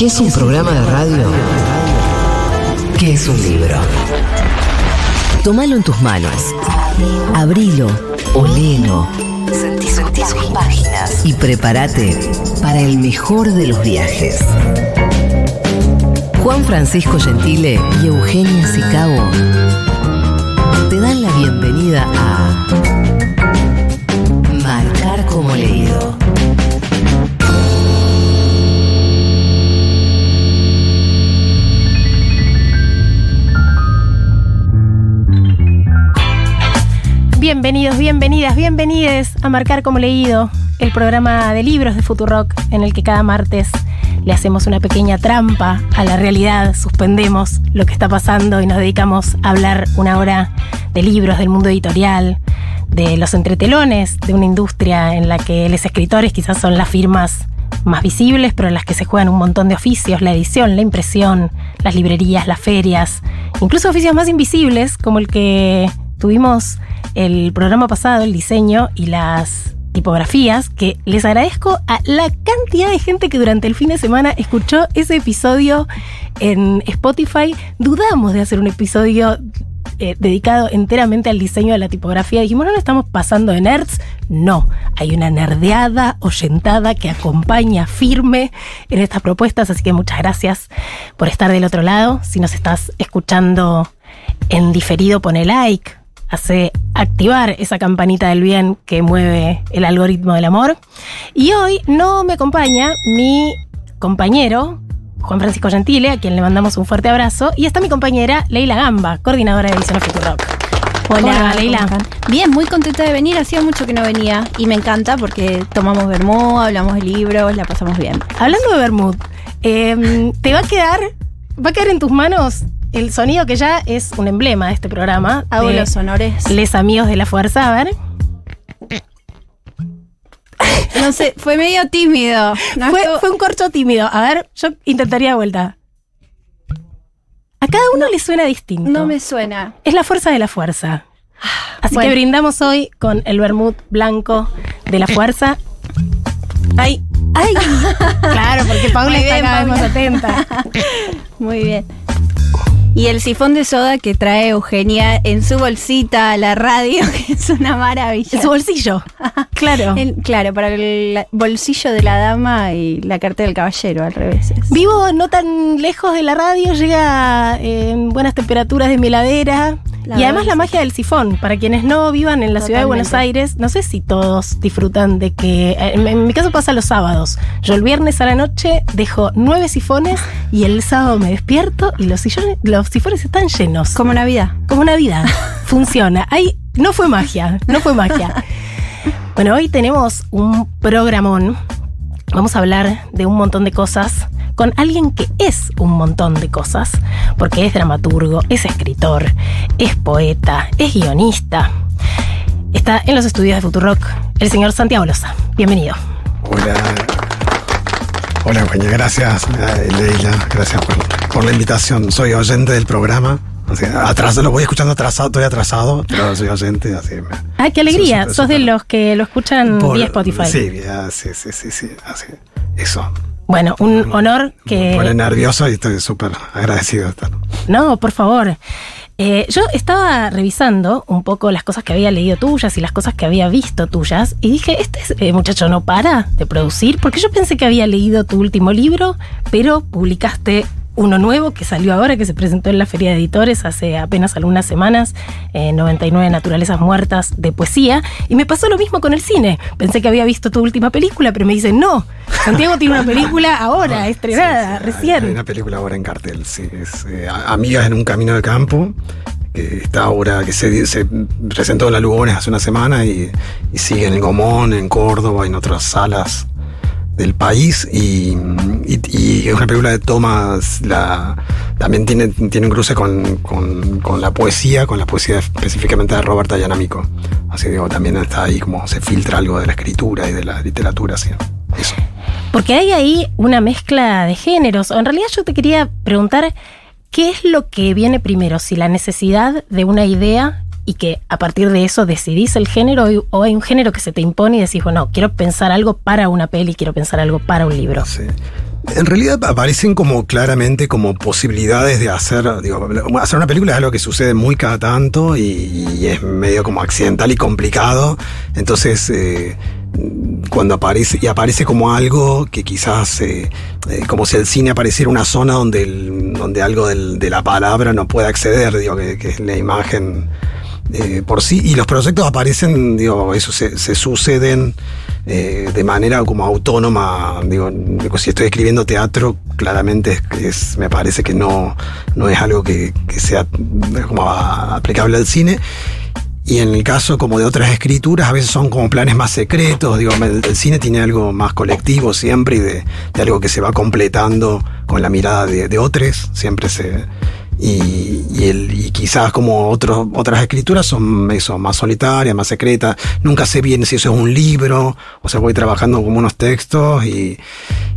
que es un programa de radio que es un libro. Tómalo en tus manos. Abrilo, olelo. Sentí, sentí sus páginas. Y prepárate para el mejor de los viajes. Juan Francisco Gentile y Eugenia Sicabo Bienvenidos, bienvenidas, bienvenides a Marcar como Leído, el programa de libros de Futurock en el que cada martes le hacemos una pequeña trampa a la realidad, suspendemos lo que está pasando y nos dedicamos a hablar una hora de libros, del mundo editorial, de los entretelones, de una industria en la que los escritores quizás son las firmas más visibles, pero en las que se juegan un montón de oficios, la edición, la impresión, las librerías, las ferias, incluso oficios más invisibles como el que tuvimos el programa pasado, el diseño y las tipografías, que les agradezco a la cantidad de gente que durante el fin de semana escuchó ese episodio en Spotify. Dudamos de hacer un episodio eh, dedicado enteramente al diseño de la tipografía. Dijimos, no, no estamos pasando de nerds. No, hay una nerdeada, oyentada que acompaña firme en estas propuestas, así que muchas gracias por estar del otro lado. Si nos estás escuchando en diferido, pone like, hace activar esa campanita del bien que mueve el algoritmo del amor. Y hoy no me acompaña mi compañero, Juan Francisco Gentile, a quien le mandamos un fuerte abrazo, y está mi compañera Leila Gamba, coordinadora de Edición Futurock. Hola, ¿Cómo va, Leila. Bien, muy contenta de venir. Hacía mucho que no venía y me encanta porque tomamos vermú, hablamos de libros, la pasamos bien. Hablando de Bermud, eh, te va a quedar, va a quedar en tus manos el sonido que ya es un emblema de este programa. Hago de los honores. Les amigos de la fuerza, a ver. No sé, fue medio tímido. No fue, estuvo- fue un corcho tímido. A ver, yo intentaría de vuelta. A cada uno le suena distinto. no me suena. Es la fuerza de la fuerza. Así Bueno. que brindamos hoy con el vermut blanco de la fuerza. ¡Ay! ¡Ay! claro, porque Paula Muy está bien, cada vez más atenta. Muy bien. Y el sifón de soda que trae Eugenia en su bolsita a la radio, que es una maravilla. En su bolsillo. Claro. El- claro, para el bolsillo de la dama y la carta del caballero, al revés. es. Vivo no tan lejos de la radio, llega en buenas temperaturas de mi heladera. La y además la magia del sifón. Para quienes no vivan en la ciudad de Buenos. Aires, no sé si todos disfrutan de que. En, en mi caso pasa los sábados. Yo el viernes a la noche dejo nueve sifones y el sábado me despierto y los, sillones, los sifones están llenos. Como Navidad. Como Navidad. Funciona. Ahí no fue magia, no fue magia. Bueno, hoy tenemos un programón. Vamos a hablar de un montón de cosas con alguien que es un montón de cosas, porque es dramaturgo, es escritor, es poeta, es guionista. Está en los estudios de Futurock el señor Santiago Loza. Bienvenido. Hola. Hola, Eugenia. Gracias, eh, Leila. Gracias por, por la invitación. Soy oyente del programa. Así, atrás, lo voy escuchando atrasado, estoy atrasado, pero soy oyente. Así, Ay, qué alegría. Sos de los que lo escuchan por- vía Spotify. Sí, sí, sí, sí, sí, así. Eso. Bueno, un honor Me pone que... nervioso y estoy súper agradecido de estar. No, por favor. Eh, yo estaba revisando un poco las cosas que había leído tuyas y las cosas que había visto tuyas y dije, este es- eh, muchacho no para de producir porque yo pensé que había leído tu último libro, pero publicaste uno nuevo que salió ahora, que se presentó en la Feria de Editores hace apenas algunas semanas, eh, 99 Naturalezas Muertas de Poesía, y me pasó lo mismo con el cine. Pensé que había visto tu última película, pero me dicen, no, Santiago tiene una película ahora, estrenada, Sí, sí, recién. Hay una película ahora en cartel, sí. Es eh, Amigas en un camino de campo, que está ahora, que se, se presentó en la Lugones hace una semana y, y sigue en el Gomón, en Córdoba, en otras salas del país. Y, es una película de Thomas, la, también tiene, tiene un cruce con, con, la poesía, con la poesía específicamente de Robert Ayanamico. Así digo, también está ahí como se filtra algo de la escritura y de la literatura, así. Eso. Porque hay ahí una mezcla de géneros. En realidad yo te quería preguntar, ¿qué es lo que viene primero? Si la necesidad de una idea y que a partir de eso decidís el género o hay un género que se te impone y decís, bueno, quiero pensar algo para una peli, quiero pensar algo para un libro. En realidad aparecen como claramente como posibilidades de hacer, digo, hacer una película es algo que sucede muy cada tanto y, es medio como accidental y complicado. Entonces, eh, cuando aparece, y aparece como algo que quizás, eh, eh, como si el cine apareciera una zona donde, donde algo de la palabra no puede acceder, digo, que, que es la imagen eh, por sí, y los proyectos aparecen, digo, eso se, se suceden eh, de manera como autónoma. Digo, digo, si estoy escribiendo teatro, claramente es, es, me parece que no, no es algo que, que sea como aplicable al cine. Y en el caso como de otras escrituras, a veces son como planes más secretos. Digo, el, el cine tiene algo más colectivo siempre y de, de, algo que se va completando con la mirada de, de otros. Siempre se, y, y, el, y quizás como otros, otras escrituras son eso, más solitarias, más secretas. Nunca sé bien si eso es un libro, o sea, voy trabajando como unos textos y,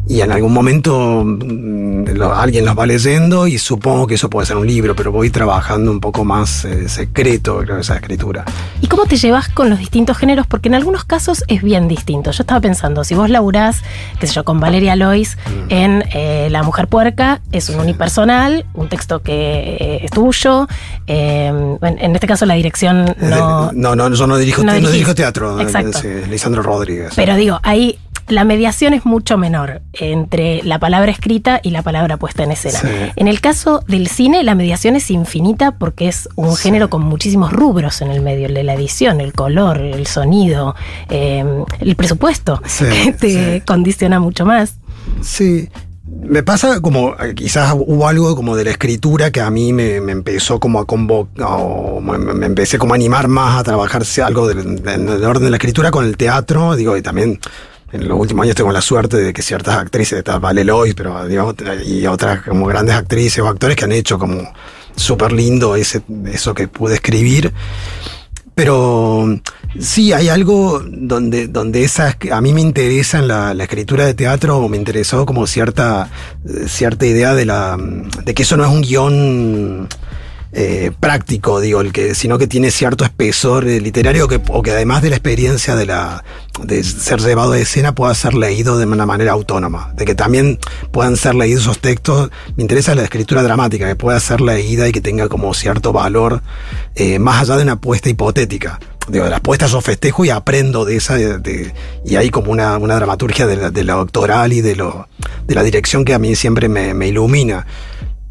y en algún momento lo, alguien los va leyendo y supongo que eso puede ser un libro, pero voy trabajando un poco más eh, secreto, creo, esa escritura. ¿Y cómo te llevas con los distintos géneros? Porque en algunos casos es bien distinto. Yo estaba pensando, si vos laburás, qué sé yo, con Valeria Lois mm. en eh, La Mujer Puerca, es un unipersonal, un texto que eh, es tuyo. Eh, en este caso la dirección no... No, no, yo no dirijo, no, no dirijo teatro. Exacto. Es, Lisandro Rodríguez. Pero digo, ahí la mediación es mucho menor entre la palabra escrita y la palabra puesta en escena. Sí. En el caso del cine, la mediación es infinita porque es un sí. género con muchísimos rubros en el medio, el de la edición, el color, el sonido, eh, el presupuesto, sí, que te condiciona mucho más. Sí, me pasa como, quizás hubo algo como de la escritura que a mí me, me empezó como a convocar, o me, empecé como a animar más a trabajarse algo del, orden de la escritura con el teatro, digo, y también en los últimos años tengo la suerte de que ciertas actrices, esta Vale Lois, pero digamos, y otras como grandes actrices o actores que han hecho como súper lindo ese, eso que pude escribir. Pero sí, hay algo donde, donde esa, a mí me interesa en la, la, escritura de teatro, me interesó como cierta, cierta idea de, la, de que eso no es un guion eh, práctico, digo, el que, sino que tiene cierto espesor eh, literario que, o que además de la experiencia de, la, de ser llevado a escena pueda ser leído de una manera autónoma, de que también puedan ser leídos esos textos. Me interesa la escritura dramática, que pueda ser leída y que tenga como cierto valor, eh, más allá de una apuesta hipotética. De las puestas yo festejo y aprendo de esa, y hay como una, una dramaturgia de la, de la, doctoral y de, lo, de la dirección que a mí siempre me, me ilumina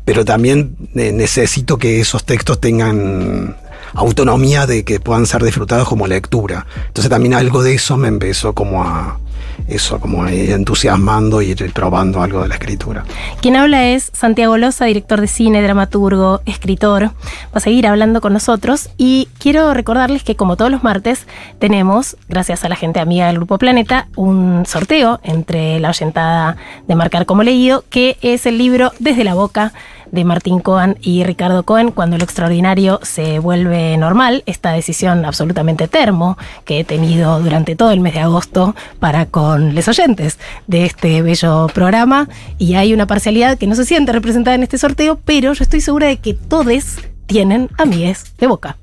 pero también necesito que esos textos tengan autonomía de que puedan ser disfrutados como lectura. Entonces también algo de eso me empezó como a eso, como entusiasmando y probando algo de la escritura. Quien habla es Santiago Loza, director de cine, dramaturgo, escritor. Va a seguir hablando con nosotros y quiero recordarles que como todos los martes tenemos, gracias a la gente amiga del Grupo Planeta, un sorteo entre la oyentada de Marcar como leído, que es el libro Desde la Boca de Martín Cohen y Ricardo Cohen cuando lo extraordinario se vuelve normal, esta decisión absolutamente termo que he tenido durante todo el mes de agosto para con los oyentes de este bello programa y hay una parcialidad que no se siente representada en este sorteo, pero yo estoy segura de que todos tienen amigues de boca.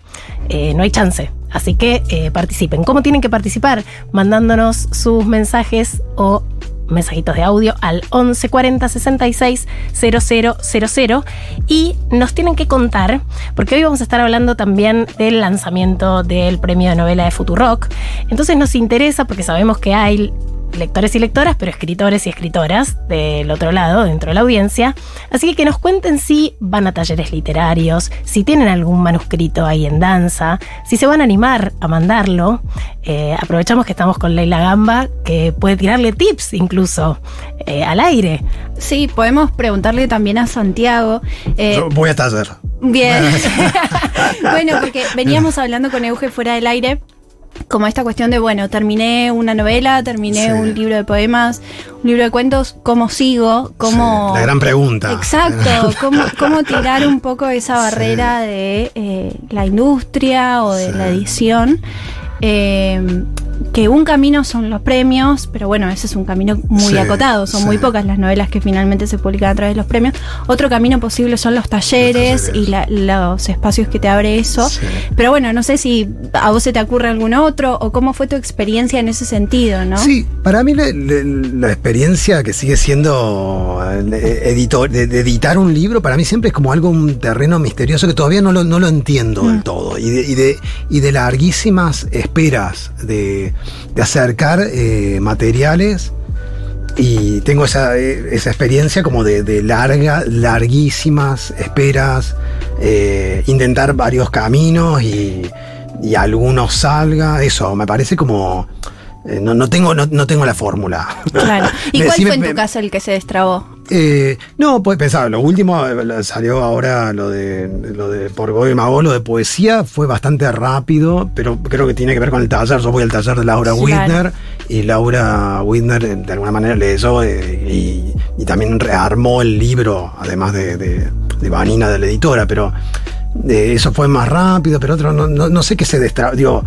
Eh, no hay chance. Así que eh, participen. ¿Cómo tienen que participar? Mandándonos sus mensajes o mensajitos de audio al 1140 66 000 y nos tienen que contar, porque hoy vamos a estar hablando también del lanzamiento del premio de novela de Futurock. Entonces nos interesa porque sabemos que hay lectores y lectoras, pero escritores y escritoras del otro lado, dentro de la audiencia. Así que que nos cuenten si van a talleres literarios, si tienen algún manuscrito ahí en danza, si se van a animar a mandarlo. Eh, aprovechamos que estamos con Leila Gamba, que puede tirarle tips incluso eh, al aire. Sí, podemos preguntarle también a Santiago. Eh, Yo voy a taller. Bien. bueno, porque veníamos hablando con Euge fuera del aire como esta cuestión de, bueno, terminé una novela, terminé Sí. un libro de poemas, un libro de cuentos, ¿cómo sigo? ¿Cómo... Sí, la gran pregunta. Exacto, ¿cómo, cómo tirar un poco esa barrera de eh, la industria o de la edición? Eh, que un camino son los premios, pero bueno, ese es un camino muy Sí, acotado, son sí. muy pocas las novelas que finalmente se publican a través de los premios. Otro camino posible son los talleres, talleres. y la- los espacios que te abre eso. Sí. Pero bueno, no sé si a vos se te ocurre algún otro o cómo fue tu experiencia en ese sentido, ¿no? Sí, para mí la, la- la experiencia que sigue siendo eh, editor, de, de editar un libro, para mí siempre es como algo, un terreno misterioso que todavía no lo, no lo entiendo Mm. del todo. Y de, y de, y de larguísimas esperas de, de acercar eh, materiales. Y tengo esa, eh, esa experiencia como de, de larga, larguísimas esperas, eh, intentar varios caminos y, y algunos salga, eso, me parece como... no, no tengo, no, no tengo la fórmula. Claro. ¿Y cuál sí fue me- en tu caso el que se destrabó? Eh, no, pues pensaba, lo último eh, salió ahora lo de lo de por Goy Magó, lo de poesía fue bastante rápido, pero creo que tiene que ver con el taller. Yo voy al taller de Laura Sí, y Laura Widner eh, de alguna manera leyó eh, y, y también rearmó el libro, además de, de, de Vanina de la editora, pero eh, eso fue más rápido, pero otro no, no, no sé qué se destrabó. Digo,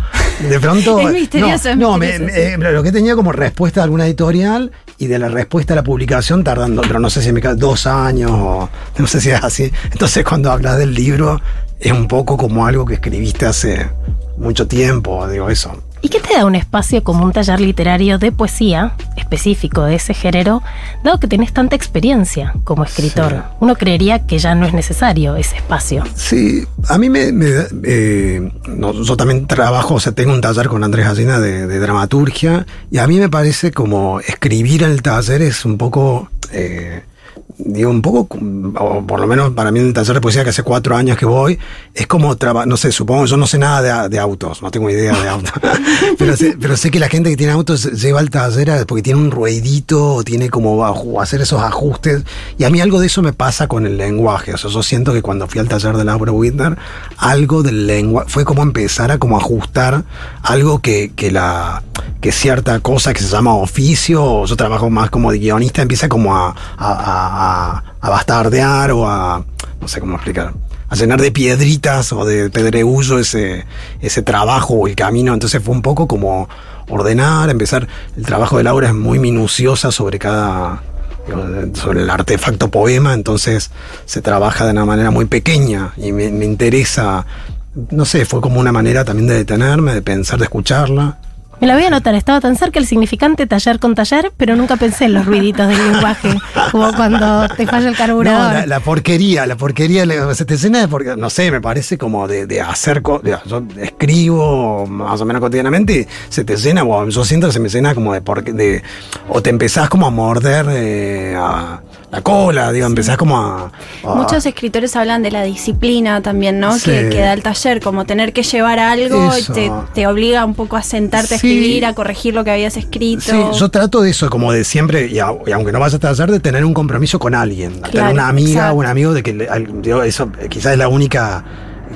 de pronto. Es misterioso, es no, no, me- misterioso, me- eh, lo que tenía como respuesta de alguna editorial y de la respuesta a la publicación tardando, pero no sé si me dos años o no sé si es así. Entonces cuando hablas del libro es un poco como algo que escribiste hace mucho tiempo, digo eso. ¿Y qué te da un espacio como un taller literario de poesía específico de ese género, dado que tenés tanta experiencia como escritor? Sí. Uno creería que ya no es necesario ese espacio. Sí, a mí me... me eh, no, yo también trabajo, o sea, tengo un taller con Andrés Gallina de, de dramaturgia y a mí me parece como escribir el taller es un poco... eh, digo, un poco, o por lo menos para mí en el taller de poesía que hace cuatro años que voy, es como, traba- no sé, supongo, yo no sé nada de, autos, no tengo idea de autos, pero, sé, pero sé que la gente que tiene autos lleva al taller porque tiene un ruidito, o tiene como hacer esos ajustes, y a mí algo de eso me pasa con el lenguaje, o sea, yo siento que cuando fui al taller de Laura Widner, algo del lenguaje, fue como empezar a como ajustar algo que, que la que cierta cosa que se llama oficio, o yo trabajo más como de guionista, empieza como a, a, a- a bastardear o a, no sé cómo explicar, a llenar de piedritas o de pedregullo ese, ese trabajo o el camino. Entonces fue un poco como ordenar, empezar. El trabajo de Laura es muy minuciosa sobre cada sobre el artefacto poema, entonces se trabaja de una manera muy pequeña y me, me interesa, no sé, fue como una manera también de detenerme, de pensar, de escucharla. Me la voy a anotar, estaba tan cerca el significante taller con taller, pero nunca pensé en los ruiditos del lenguaje, como cuando te falla el No, carburador. la, la porquería, la porquería, te llena de porque no sé, me parece como de, de hacer, yo escribo más o menos cotidianamente y se te llena, o yo siento se me llena como de, porque, de o te empezás como a morder eh, a la cola, digo, empezás como a... a- Muchos escritores hablan de la disciplina también, ¿no? Sí. Que, que da el taller, como tener que llevar algo te, te obliga un poco a sentarte a escribir, a corregir lo que habías escrito. Sí, yo trato de eso, como de siempre, y, a- y aunque no vayas a taller, de tener un compromiso con alguien. de tener Claro, una amiga exacto. o un amigo de que digo, eso quizás es la única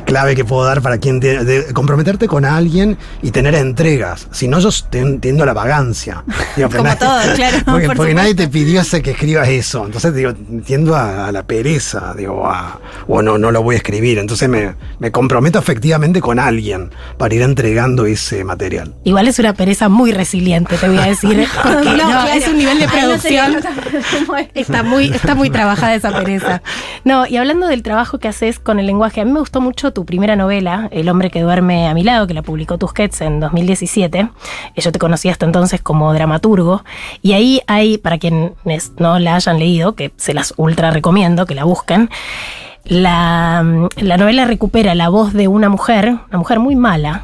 clave que puedo dar para quien tiene, de comprometerte con alguien y tener entregas. Si no, yo ten- tiendo a la vagancia. Digo, pero Como todo, claro, Porque, por porque nadie te pidió ese que escribas eso. Entonces, digo, tiendo a, a la pereza, digo, a, o no, no lo voy a escribir. Entonces me, me comprometo efectivamente con alguien para ir entregando ese material. Igual es una pereza muy resiliente, te voy a decir, porque no, claro. es un nivel de no producción. Está muy, está muy trabajada esa pereza. No, y hablando del trabajo que haces con el lenguaje, a mí me gustó mucho tu primera novela, El hombre que duerme a mi lado, que la publicó Tusquets en 2017. Eh, Yo te conocí hasta entonces como dramaturgo. Y ahí hay, para quienes no la hayan leído, que se las ultra recomiendo, que la busquen. La, la novela recupera la voz de una mujer, una mujer muy mala,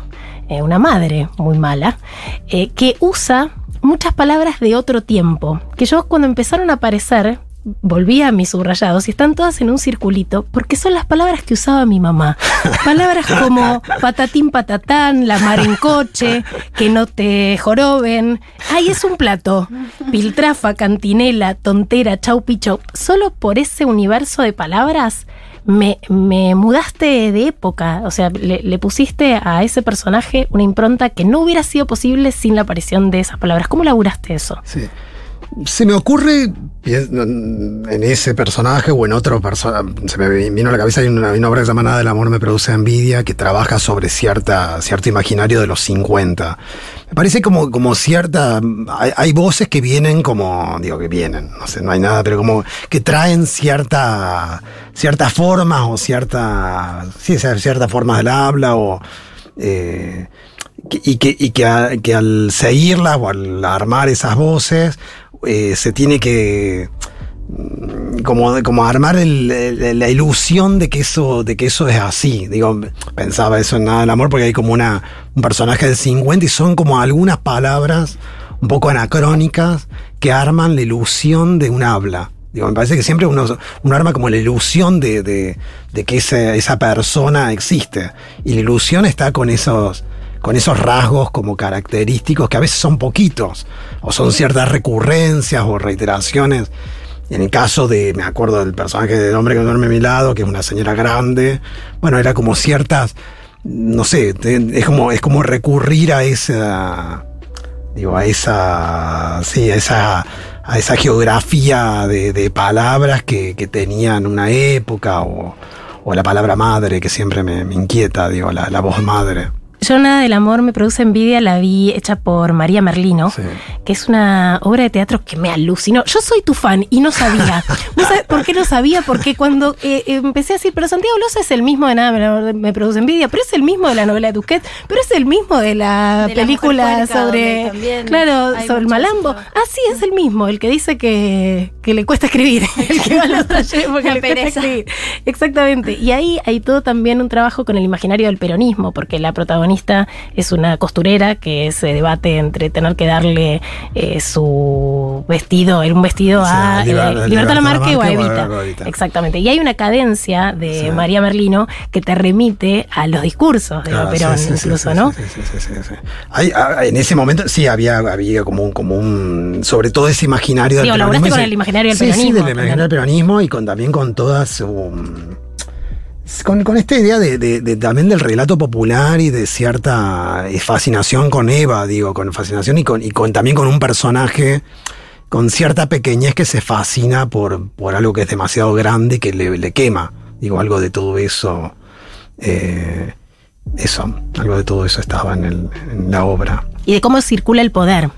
eh, una madre muy mala, eh, que usa muchas palabras de otro tiempo, que yo cuando empezaron a aparecer, volví a mis subrayados y están todas en un circulito, porque son las palabras que usaba mi mamá. Palabras como patatín patatán, la mar en coche, que no te joroben. Ay, es un plato. Piltrafa, cantinela, tontera, chau pichau. Solo por ese universo de palabras me, me mudaste de época, o sea, le, le pusiste a ese personaje una impronta que no hubiera sido posible sin la aparición de esas palabras. ¿Cómo laburaste eso? Sí. Se me ocurre en ese personaje o en otro personaje, se me vino a la cabeza, hay una, una obra que se llama Nada del amor me produce envidia, que trabaja sobre cierta, cierto imaginario de los 50. Me parece como, como cierta, hay, voces que vienen como, digo que vienen, no sé, no hay nada, pero como que traen cierta, ciertas formas o cierta, sí, ciertas formas del habla o... Eh, y que, y que, que al seguirlas o al armar esas voces eh, se tiene que mm, como, como armar la ilusión de que eso de que eso es así digo pensaba eso en nada del amor porque hay como una un personaje del 50 y son como algunas palabras un poco anacrónicas que arman la ilusión de un habla Digo, me parece que siempre uno, uno arma como la ilusión de, de, de que ese- esa persona existe. Y la ilusión está con esos, con esos rasgos como característicos que a veces son poquitos, o son ciertas recurrencias o reiteraciones. En el caso de, me acuerdo del personaje del hombre que duerme a mi lado, que es una señora grande, bueno, era como ciertas, no sé, es como, es como recurrir a esa, digo, a esa, sí, a esa, a esa geografía de, de palabras que, que tenían una época o, o la palabra madre que siempre me, me inquieta, digo, la, la voz madre. Yo Nada del Amor me produce envidia, la vi hecha por María Merlino, Sí. que es una obra de teatro que me alucinó. Yo soy tu fan y no sabía. ¿Vos sabés por qué no sabía? Porque cuando eh, eh, empecé a decir, pero Santiago Loza es el mismo de Nada del Amor me produce envidia, pero es el mismo de la novela de Tusquets, pero es el mismo de la De La película Puerca, sobre, también claro, sobre el malambo. eso. Ah, sí, es el mismo, el que dice que, que le cuesta escribir, el que va a los talleres porque La le cuesta pereza. escribir. Exactamente. Y ahí hay todo también un trabajo con el imaginario del peronismo, porque la protagonista es una costurera que se debate entre tener que darle eh, su vestido, un vestido a a Liber- eh, Libertad Lamarque o a Evita. Exactamente. Y hay una cadencia de Sí. María Merlino que te remite a los discursos de Claro, Perón, sí, sí, incluso, ¿no? sí, sí, sí, sí, sí. Hay- ah, en ese momento sí había, había como un, como un, sobre todo ese imaginario del peronismo. con el imaginario del sí, peronismo Sí, del imaginario del peronismo y con, también con toda su... Con, con esta idea de, de- también del relato popular y de cierta eh, fascinación con Eva, digo, con fascinación y con, y con también con un personaje con cierta pequeñez que se fascina por, por algo que es demasiado grande que le, le quema. Digo, algo de todo eso. eh, eso, algo de todo eso estaba en, el- en la obra. Y de cómo circula el poder.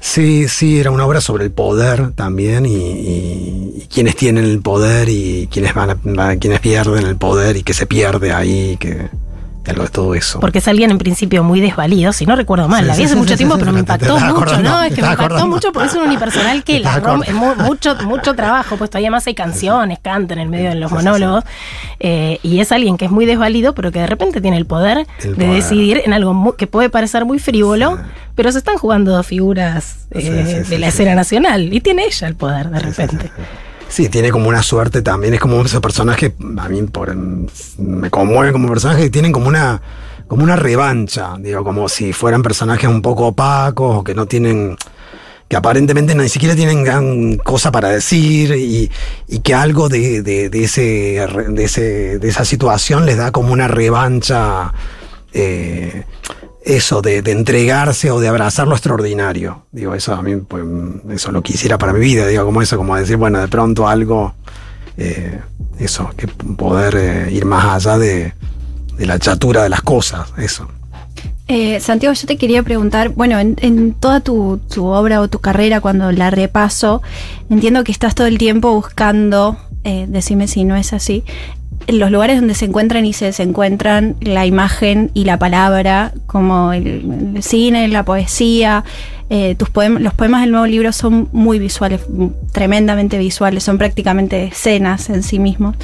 Sí, sí, era una obra sobre el poder también y, y- quienes tienen el poder y quienes van, a- quienes pierden el poder y que se pierde ahí, que algo de todo eso. Porque es alguien en principio muy desvalido, si no recuerdo mal, Sí, la vi hace sí, mucho sí, tiempo, pero me impactó mucho, ¿no? Es que me impactó mucho porque es un unipersonal que la mucho, mucho trabajo, pues todavía más hay canciones, canta en el medio de los monólogos, eh, y es alguien que es muy desvalido, pero que de repente tiene el poder El de poder. decidir en algo que puede parecer muy frívolo, pero se están jugando dos figuras eh, de la escena nacional, y tiene ella el poder de repente. Sí, tiene como una suerte también. Es como esos personajes, a mí por, me conmueven como personajes que tienen como una, como una revancha. Digo, como si fueran personajes un poco opacos o que no tienen, que aparentemente ni siquiera tienen gran cosa para decir y, y que algo de, de, de ese, de, ese, de esa situación les da como una revancha. eh, eso de, de entregarse o de abrazar lo extraordinario. Digo, eso a mí, pues, eso lo quisiera para mi vida, digo, como eso, como decir, bueno, de pronto algo, eh, eso, que poder eh, ir más allá de, de la chatura de las cosas, eso. Eh, Santiago, yo te quería preguntar, bueno, en, en toda tu, tu obra o tu carrera, cuando la repaso, entiendo que estás todo el tiempo buscando, eh, decime si no es así, los lugares donde se encuentran y se desencuentran la imagen y la palabra, como el, cine, la poesía. eh, tus poem- los poemas del nuevo libro son muy visuales, tremendamente visuales, son prácticamente escenas en sí mismos.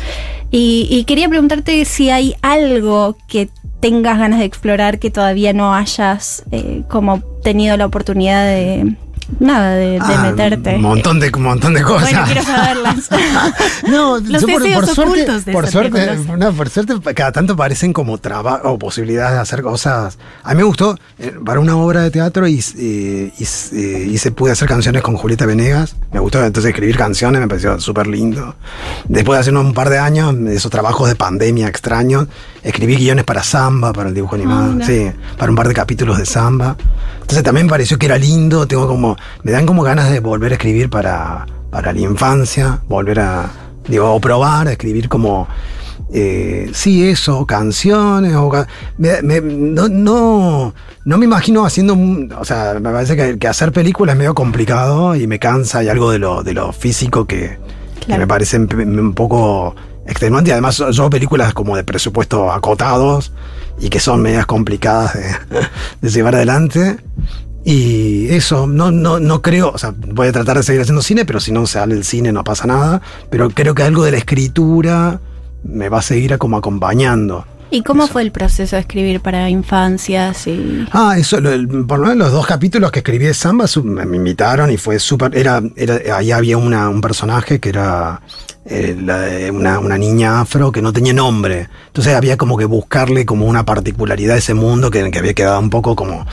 Y, y quería preguntarte si hay algo que tengas ganas de explorar que todavía no hayas eh, como tenido la oportunidad de, nada de, de Ah, meterte. Un montón de, montón de cosas. Bueno, quiero saberlas. No, Los yo por, por suerte, por suerte, no, por suerte, cada tanto parecen como trabajo o posibilidades de hacer cosas. A mí me gustó eh, para una obra de teatro y, eh, y, eh, hice, pude hacer canciones con Julieta Venegas. Me gustó entonces escribir canciones, me pareció súper lindo. Después de hace un par de años, esos trabajos de pandemia extraños, escribí guiones para Samba, para el dibujo animado, mira. sí, para un par de capítulos de Samba. Entonces también me pareció que era lindo, tengo como, me dan como ganas de volver a escribir para, para la infancia, volver a, digo, o probar a escribir como, eh, sí, eso, canciones, o ca- me- me- no, no, no me imagino haciendo, o sea, me parece que, que hacer películas es medio complicado y me cansa, hay algo de lo, de lo físico que, que me parece un poco extenuante, y además yo yo películas como de presupuesto acotados y que son medias complicadas de, de llevar adelante. Y eso, no, no, no creo, o sea, voy a tratar de seguir haciendo cine, pero si no sale el cine no pasa nada. Pero creo que algo de la escritura me va a seguir como acompañando. ¿Y cómo fue el proceso de escribir para infancias? Y... Ah, eso, lo- el- por lo menos los dos capítulos que escribí de Samba su- me invitaron y fue súper. Era, era, ahí había una, un personaje que era eh, la de una, una niña afro que no tenía nombre. Entonces había como que buscarle como una particularidad a ese mundo que, había quedado un poco como.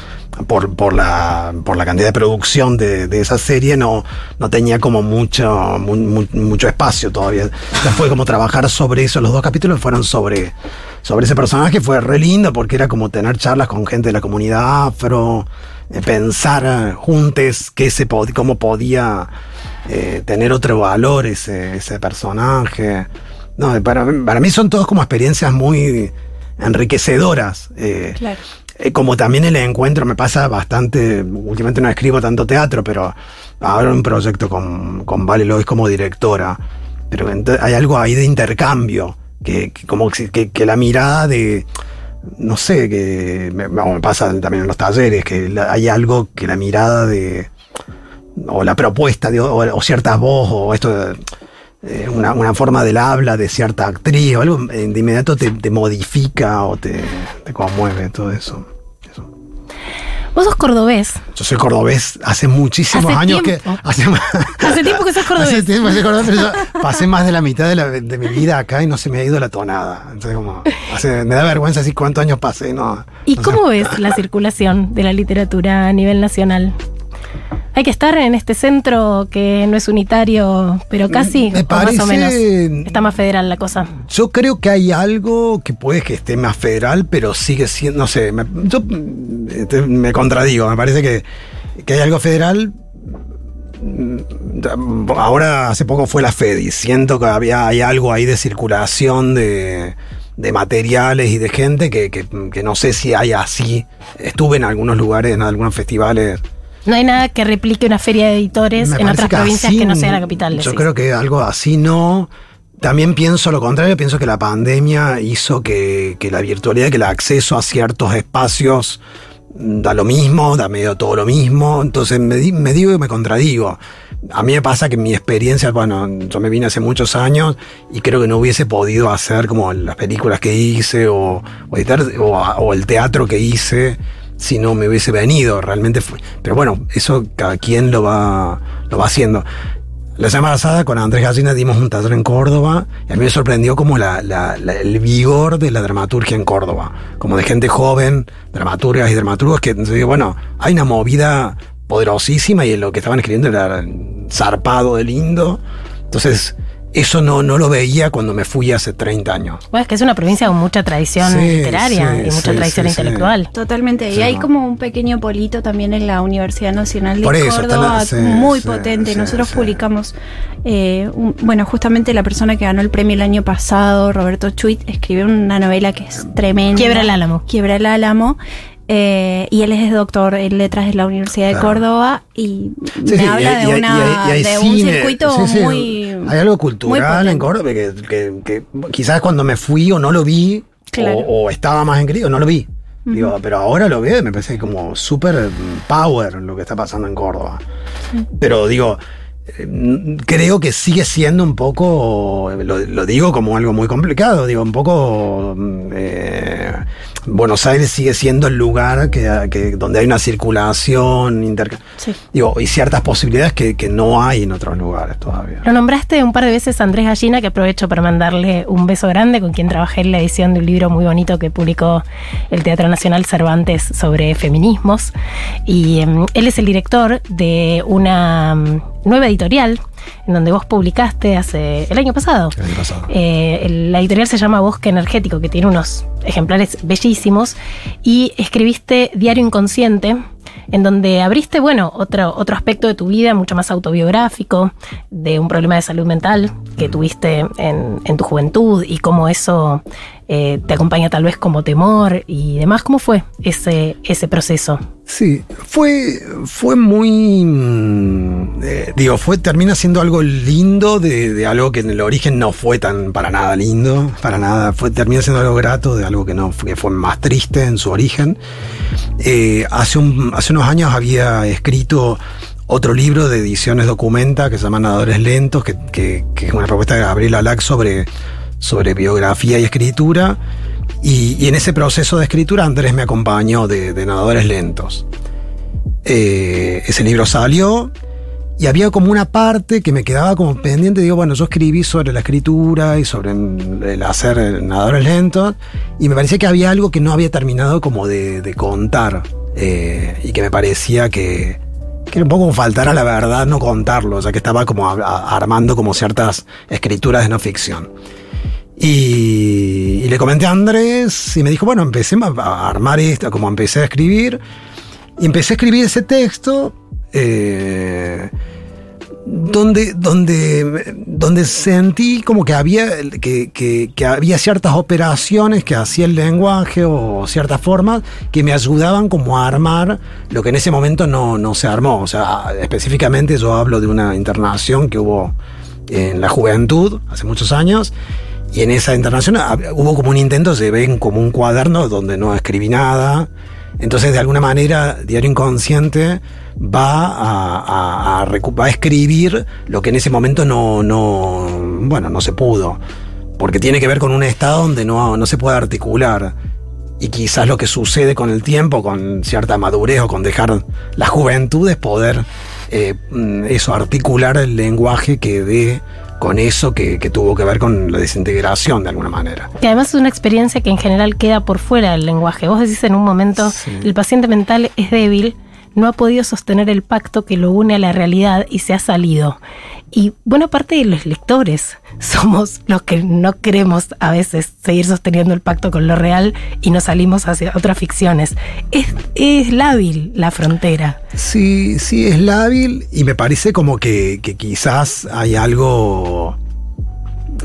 Por, por, la, por la cantidad de producción de, esa serie, no, no tenía como mucho, mu- mu- mucho espacio todavía. Entonces fue como trabajar sobre eso. Los dos capítulos fueron sobre, sobre ese personaje. Fue re lindo porque era como tener charlas con gente de la comunidad afro, eh, pensar eh, juntos qué se pod- cómo podía eh, tener otro valor ese, ese personaje. No, para, para mí son todos como experiencias muy enriquecedoras. eh, Claro. eh, como también el encuentro me pasa bastante, últimamente no escribo tanto teatro, pero ahora un proyecto con, con Vale Lois como directora. Pero hay algo ahí de intercambio, que, que como que, que- que la mirada de, no sé, que me, bueno, me pasa también en los talleres, que la- hay algo que la mirada de, o la propuesta de, o, o cierta voz, o esto eh, una, una forma del habla de cierta actriz, o algo de inmediato te, te modifica o te, te conmueve, todo eso. Vos sos cordobés. Yo soy cordobés hace muchísimos Hace años tiempo. que. Hace, Hace tiempo que sos cordobés. Hace tiempo que soy cordobés, pero yo pasé más de la mitad de, la- de mi vida acá y no se me ha ido la tonada. Entonces, como. hace- me da vergüenza decir cuántos años pasé, ¿no? ¿Y No sé. cómo ves la circulación de la literatura a nivel nacional? Hay que estar en este centro que no es unitario, pero casi, Me o más o menos. parece- Está más federal la cosa. Yo creo que hay algo que puede que esté más federal, pero sigue siendo, no sé, me, yo este, me contradigo, me parece que, que hay algo federal. Ahora hace poco fue la FEDI, siento que había, hay algo ahí de circulación de, de materiales y de gente que, que- que no sé si hay así. Estuve en algunos lugares, en algunos festivales No hay nada que replique una feria de editores me en otras provincias así, que no sea la capital. Yo decís. creo que algo así no. También pienso lo contrario, pienso que la pandemia hizo que, que la virtualidad, que el acceso a ciertos espacios da lo mismo, da medio todo lo mismo. Entonces me, di- me digo y me contradigo. A mí me pasa que mi experiencia, bueno, yo me vine hace muchos años y creo que no hubiese podido hacer como las películas que hice o, o editar o, o el teatro que hice si no me hubiese venido. Realmente fue. Pero bueno, eso cada quien lo va, lo va haciendo. La semana pasada con Andrés Gallina dimos un taller en Córdoba y a mí me sorprendió como la, el vigor de la dramaturgia en Córdoba, como de gente joven, dramaturgas y dramaturgos que entonces bueno, hay una movida poderosísima y lo que estaban escribiendo era zarpado de lindo. Entonces, eso no, no lo veía cuando me fui hace 30 años. Bueno, es que es una provincia con mucha tradición Sí, literaria sí, y mucha sí, tradición sí, sí. intelectual. Totalmente. Y hay como un pequeño polito también en la Universidad Nacional de eso, Córdoba, la- sí, muy sí, potente. sí, Nosotros sí. publicamos, eh, un- bueno, justamente la persona que ganó el premio el año pasado, Roberto Chuit, escribió una novela que es tremenda. Quiebra el álamo. Quiebra el álamo. Eh, y él es doctor en letras de la Universidad de Claro. Córdoba y Sí, me sí, habla y de, y una, y de un cine, circuito sí, muy. Hay algo cultural en Córdoba que, que- que quizás cuando me fui o no lo vi, Claro. o, o estaba más en crío, no lo vi. Digo, pero ahora lo veo y me parece como súper power lo que está pasando en Córdoba. Pero digo, eh, creo que sigue siendo un poco, lo, lo digo como algo muy complicado, digo, un poco mm, eh, Buenos Aires sigue siendo el lugar que, que- donde hay una circulación, interca- Sí. digo, y ciertas posibilidades que, que no hay en otros lugares todavía. Lo nombraste un par de veces a Andrés Gallina, que aprovecho para mandarle un beso grande, con quien trabajé en la edición de un libro muy bonito que publicó el Teatro Nacional Cervantes sobre feminismos. Y em, él es el director de una mm, nueva editorial en donde vos publicaste hace el año pasado. El año pasado. Eh, la editorial se llama Bosque Energético, que tiene unos ejemplares bellísimos, y escribiste Diario Inconsciente, en donde abriste, bueno, otro, otro aspecto de tu vida mucho más autobiográfico, de un problema de salud mental que tuviste en, en tu juventud y cómo eso eh, te acompaña tal vez como temor y demás. ¿Cómo fue ese, ese proceso? Sí, fue, fue muy. mm, eh, digo, fue, termina siendo algo lindo de, algo que en el origen no fue tan para nada lindo, para nada. Fue, termina siendo algo grato de algo que no que fue más triste en su origen. Eh, hace, un, hace unos años había escrito otro libro de ediciones documenta que se llama Nadadores Lentos, que, que- es una propuesta de Gabriel Alac sobre, sobre biografía y escritura. Y, y en ese proceso de escritura Andrés me acompañó de, Nadadores Lentos. Eh, ese libro salió y había como una parte que me quedaba como pendiente. Digo, bueno, yo escribí sobre la escritura y sobre el hacer nadadores lentos y me parecía que había algo que no había terminado como de, contar eh, y que me parecía que, que era un poco como faltar a la verdad no contarlo, ya que estaba como armando como ciertas escrituras de no ficción. Y, y le comenté a Andrés y me dijo, bueno, empecé a, armar esto, como empecé a escribir. Y empecé a escribir ese texto eh, donde, donde, donde sentí como que había, que, que- que había ciertas operaciones que hacía el lenguaje o ciertas formas que me ayudaban como a armar lo que en ese momento no, no se armó. O sea, específicamente yo hablo de una internación que hubo en la juventud hace muchos años. Y en esa internación hab- hubo como un intento, se ven como un cuaderno donde no escribí nada. Entonces, de alguna manera, Diario Inconsciente va a escribir lo que en ese momento no, no, bueno, no se pudo. Porque tiene que ver con un estado donde no, no se puede articular. Y quizás lo que sucede con el tiempo, con cierta madurez o con dejar la juventud es poder eh, mm, eso, articular el lenguaje que dé con eso que, que tuvo que ver con la desintegración de alguna manera. Que además es una experiencia que en general queda por fuera del lenguaje. Vos decís en un momento, Sí. el paciente mental es débil, no ha podido sostener el pacto que lo une a la realidad y se ha salido. Y buena parte de los lectores somos los que no queremos a veces seguir sosteniendo el pacto con lo real y nos salimos hacia otras ficciones. Es, es lábil la frontera. Sí, sí, es lábil y me parece como que, que quizás hay algo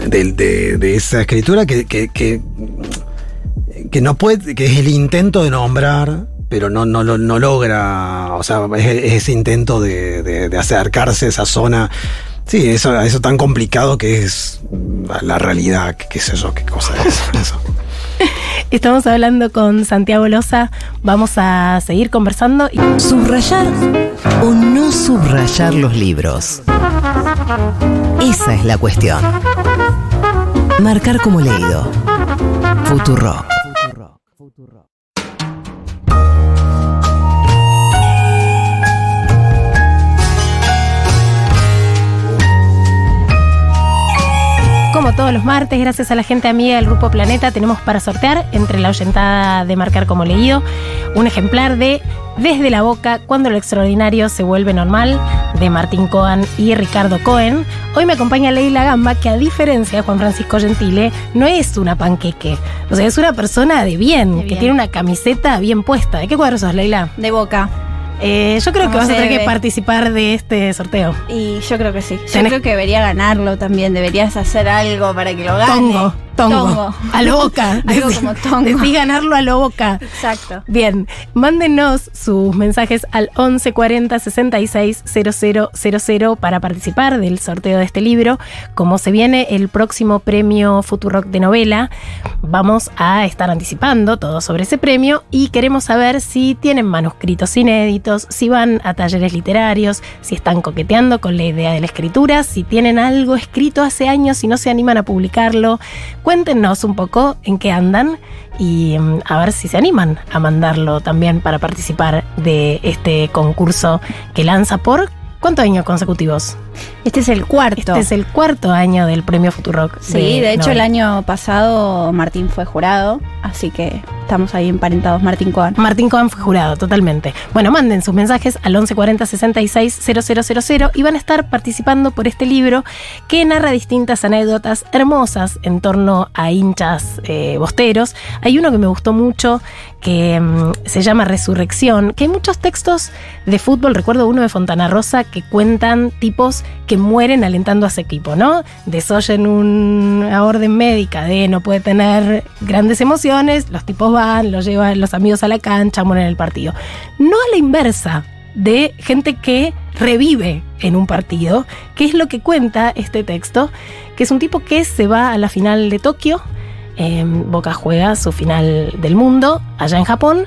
de, de- de esa escritura que, que, que, no puede, que es el intento de nombrar, pero no, no, lo- no logra, o sea, es, es ese intento de, de- de acercarse a esa zona. Sí, eso, eso tan complicado que es la realidad, qué sé yo, qué cosa es eso. Estamos hablando con Santiago Loza, vamos a seguir conversando y Subrayar o no subrayar los libros. Esa es la cuestión. Marcar como leído. Futuro. Como todos los martes, gracias a la gente amiga del Grupo Planeta, tenemos para sortear entre la oyentada de Marcar como Leído un ejemplar de Desde la Boca, cuando lo extraordinario se vuelve normal, de Martín Cohen y Ricardo Cohen. Hoy me acompaña Leila Gamba, que a diferencia de Juan Francisco Gentile, no es una panqueque. O sea, es una persona de bien, De que tiene una camiseta bien puesta. ¿De qué cuadro sos, Leila? De boca. Eh, yo creo que vas a tener que participar de este sorteo. Y yo creo que sí. Yo Tenés- creo que debería ganarlo también. Deberías hacer algo para que lo gane. Tongo, tongo. Tongo. A lo boca. Algo Decí- como tongo. decí ganarlo a lo boca. Exacto. Bien, mándenos sus mensajes al 1140 66 0000 para participar del sorteo de este libro. Como se viene el próximo premio Futurock de novela, vamos a estar anticipando todo sobre ese premio y queremos saber si tienen manuscritos inéditos, si van a talleres literarios, si están coqueteando con la idea de la escritura, si tienen algo escrito hace años y no se animan a publicarlo. Cuéntenos un poco en qué andan y mm, a ver si se animan a mandarlo también para participar de este concurso que lanza por ¿cuántos años consecutivos? Este es el cuarto. Este es el cuarto año del premio Futurock. Sí, de, hecho el año pasado Martín fue jurado, así que estamos ahí emparentados, Martín Coan. Martín Coan fue jurado, totalmente. Bueno, manden sus mensajes al 1140 66 000 y van a estar participando por este libro que narra distintas anécdotas hermosas en torno a hinchas eh, bosteros. Hay uno que me gustó mucho que mm, se llama Resurrección, que hay muchos textos de fútbol, recuerdo uno de Fontana Rosa, que cuentan tipos que mueren alentando a ese equipo, ¿no? Desoyen una orden médica de no puede tener grandes emociones, los tipos van, los llevan los amigos a la cancha, mueren en el partido. No a la inversa de gente que revive en un partido, que es lo que cuenta este texto, que es un tipo que se va a la final de Tokio, Boca juega su final del mundo allá en Japón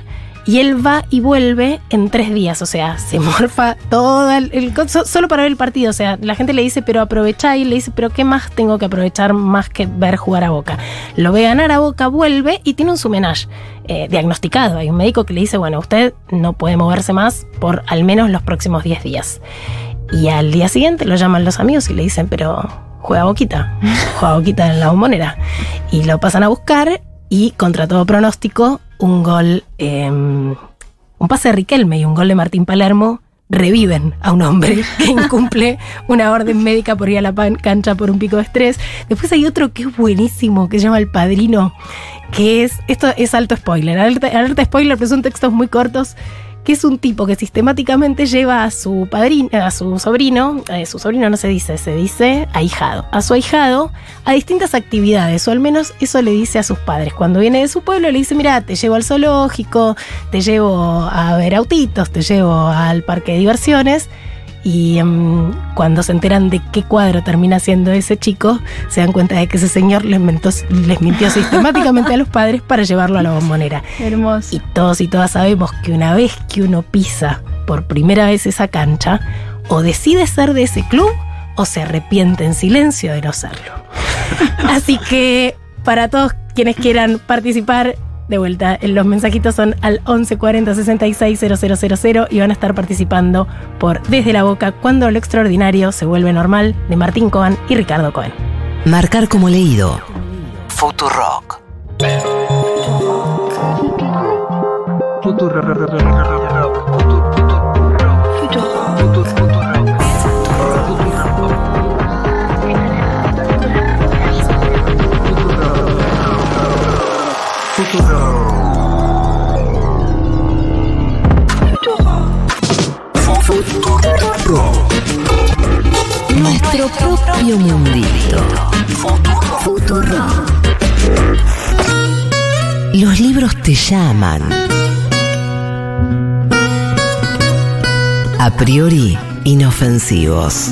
y él va y vuelve en tres días, o sea, se morfa todo el, solo para ver el partido, o sea, la gente le dice, pero aprovecha y le dice, pero ¿qué más tengo que aprovechar más que ver jugar a Boca? Lo ve ganar a Boca, vuelve y tiene un sumenage eh, diagnosticado. Hay un médico que le dice, bueno, usted no puede moverse más por al menos los próximos 10 días. Y al día siguiente lo llaman los amigos y le dicen, pero juega Boquita, juega Boquita en la bombonera. Y lo pasan a buscar y contra todo pronóstico, un gol, em, un pase de Riquelme y un gol de Martín Palermo reviven a un hombre que incumple una orden médica por ir a la cancha por un pico de estrés. Después hay otro que es buenísimo, que se llama El Padrino, que es, esto es alto spoiler, alerta, alerta spoiler, pero son textos muy cortos es un tipo que sistemáticamente lleva a su padrino, a su sobrino, a su sobrino no se dice, se dice ahijado, a su ahijado a distintas actividades, o al menos eso le dice a sus padres. Cuando viene de su pueblo le dice, mira, te llevo al zoológico, te llevo a ver autitos, te llevo al parque de diversiones y em, cuando se enteran de qué cuadro termina siendo ese chico, se dan cuenta de que ese señor les, les mintió sistemáticamente a los padres para llevarlo a la bombonera. Hermoso. Y todos y todas sabemos que una vez que uno pisa por primera vez esa cancha, o decide ser de ese club o se arrepiente en silencio de no serlo. Así que para todos quienes quieran participar, de vuelta, los mensajitos son al 1140 66 000 y van a estar participando por Desde la Boca cuando lo extraordinario se vuelve normal de Martín Cohen y Ricardo Cohen. Marcar como leído. Futurock. Nuestro propio mundito. Futuro. Los libros te llaman. A priori inofensivos.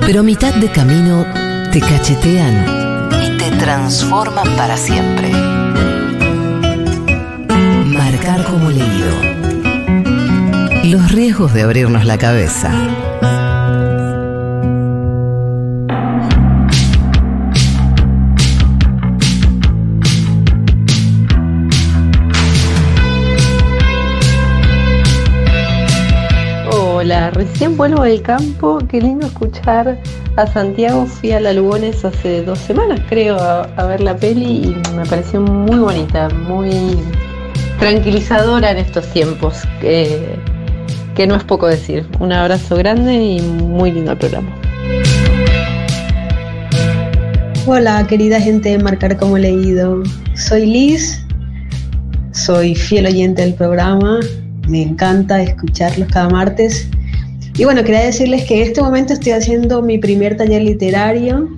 Pero a mitad de camino te cachetean y te transforman para siempre. Marcar como leído. Los riesgos de abrirnos la cabeza. Hola, recién vuelvo del campo. Qué lindo escuchar a Santiago. Fui a la Lugones hace dos semanas, creo, a, ver la peli y me pareció muy bonita, muy tranquilizadora en estos tiempos. Eh, que no es poco decir. Un abrazo grande y muy lindo el programa. Hola, querida gente de Marcar como Leído. Soy Liz, soy fiel oyente del programa, me encanta escucharlos cada martes. Y bueno, quería decirles que en este momento estoy haciendo mi primer taller literario,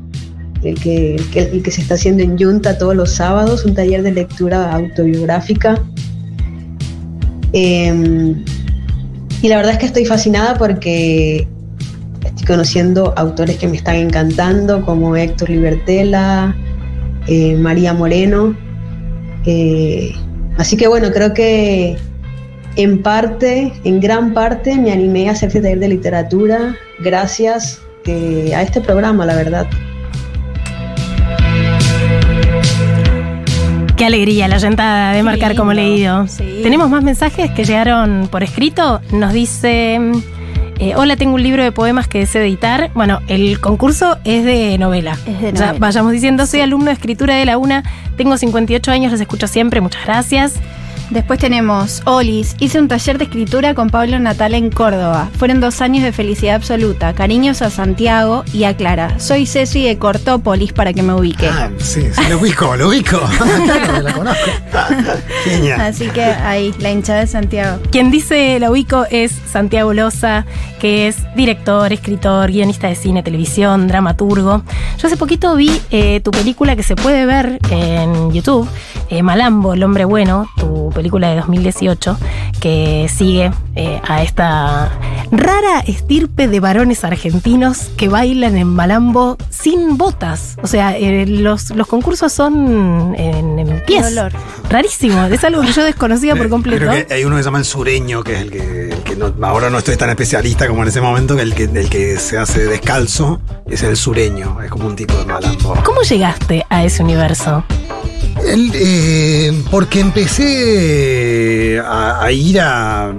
el que, el que se está haciendo en Junta todos los sábados, un taller de lectura autobiográfica. Eh, y la verdad es que estoy fascinada porque estoy conociendo autores que me están encantando, como Héctor Libertela, eh, María Moreno. Eh, así que bueno, creo que en parte, en gran parte, me animé a hacer taller de literatura gracias eh, a este programa, la verdad. Qué alegría la llentada de marcar como leído. Sí. Tenemos más mensajes que llegaron por escrito. Nos dice. eh, Hola, tengo un libro de poemas que deseo editar. Bueno, el concurso es de novela. Es de Ya novela. vayamos diciendo, soy alumno de escritura de la UNA, tengo 58 años, los escucho siempre, muchas gracias. Después tenemos Olis. Hice un taller de escritura con Pablo Natal en Córdoba. Fueron dos años de felicidad absoluta. Cariños a Santiago y a Clara. Soy Ceci de Cortópolis para que me ubique. Ah, sí, sí, lo ubico, lo ubico. La conozco. Genial. Así que ahí, la hinchada de Santiago. Quien dice la ubico es Santiago Loza, que es director, escritor, guionista de cine, televisión, dramaturgo. Yo hace poquito vi eh, tu película que se puede ver en YouTube, eh, Malambo, el hombre bueno, tu película de 2018, que sigue eh, a esta rara estirpe de varones argentinos que bailan en Malambo sin botas. O sea, eh, los, los concursos son en, en pies. dolor. Rarísimo, es algo que yo desconocía por completo. Creo que hay uno que se llama el sureño, que es el que, el que no- ahora no estoy tan especialista como en ese momento, que el que, el que se hace descalzo es el sureño, es como un tipo de malambo. ¿Cómo llegaste a ese universo? El, eh, porque empecé a, a ir a,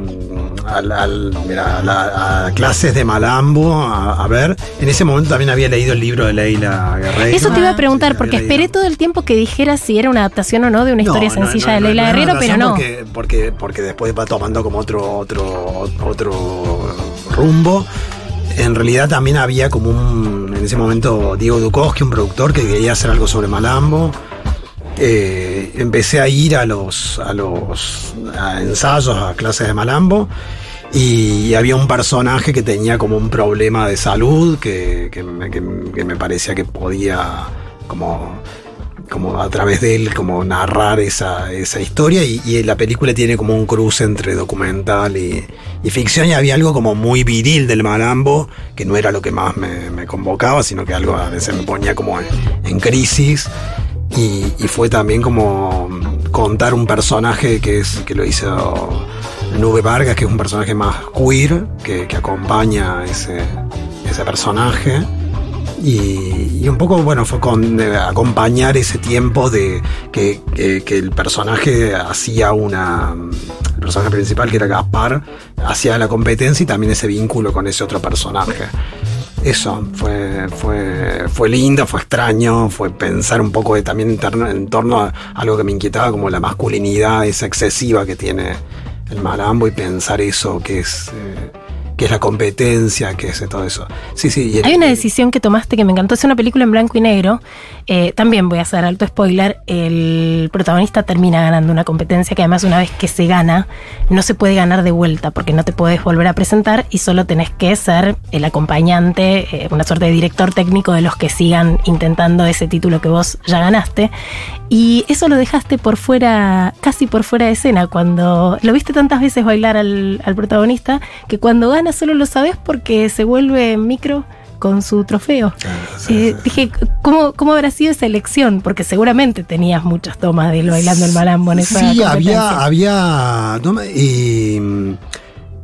clases de Malambo a, ver. En ese momento también había leído el libro de Leila Guerrero. Eso te iba a preguntar, Sí, porque esperé todo el tiempo que dijeras si era una adaptación o no de una historia No, sencilla no, de Leila Guerrero, pero no. Porque, porque, porque después va tomando como otro, otro, otro rumbo. En realidad también había como un, en ese momento, Diego Dukowski, un productor que quería hacer algo sobre Malambo. Eh, empecé a ir a los, a los ensayos, a clases de Malambo. Y había un personaje que tenía como un problema de salud que, que me- parecía que podía como como a través de él como narrar esa, esa historia y, la película tiene como un cruce entre documental y, ficción y había algo como muy viril del Malambo que no era lo que más me, me convocaba sino que algo a veces me ponía como en, en crisis y, fue también como contar un personaje que es que lo hizo Nube Vargas que es un personaje más queer que, acompaña ese, ese personaje y, un poco, bueno, fue con acompañar ese tiempo de que, que- que el personaje hacía una. El personaje principal, que era Gaspar, hacía la competencia y también ese vínculo con ese otro personaje. Eso fue, fue, fue lindo, fue extraño, fue pensar un poco de, también en, torno- a algo que me inquietaba, como la masculinidad esa excesiva que tiene el malambo y pensar eso que es. eh, que es la competencia, que es todo eso. Sí, sí. el- Hay una decisión que tomaste que me encantó, es una película en blanco y negro. Eh, también voy a hacer alto spoiler, el protagonista termina ganando una competencia que además una vez que se gana, no se puede ganar de vuelta porque no te puedes volver a presentar y solo tenés que ser el acompañante, eh, una suerte de director técnico de los que sigan intentando ese título que vos ya ganaste. Y eso lo dejaste por fuera, casi por fuera de escena, cuando lo viste tantas veces bailar al, al protagonista, que cuando gana solo lo sabes porque se vuelve micro con su trofeo. Eh, dije, ¿cómo, ¿cómo habrá sido esa elección? Porque seguramente tenías muchas tomas de él bailando el malambo en esa Sí, había, había. no me- y,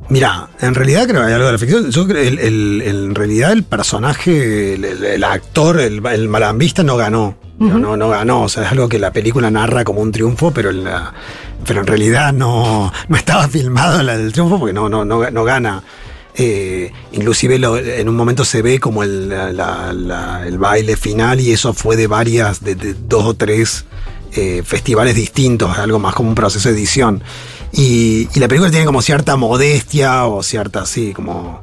mira, en realidad creo que hay algo de la ficción. Yo creo el, el- el- en realidad el personaje, el, el- el actor, el, el malambista no ganó. No, no, no ganó. O sea, es algo que la película narra como un triunfo, pero en, la- pero en realidad no, no estaba filmado la del triunfo porque no, no, no, no gana. Eh, inclusive lo- en un momento se ve como el, la- la- el baile final y eso fue de varias, de, dos o tres eh, festivales distintos, algo más como un proceso de edición. Y, y la película tiene como cierta modestia o cierta, sí, como...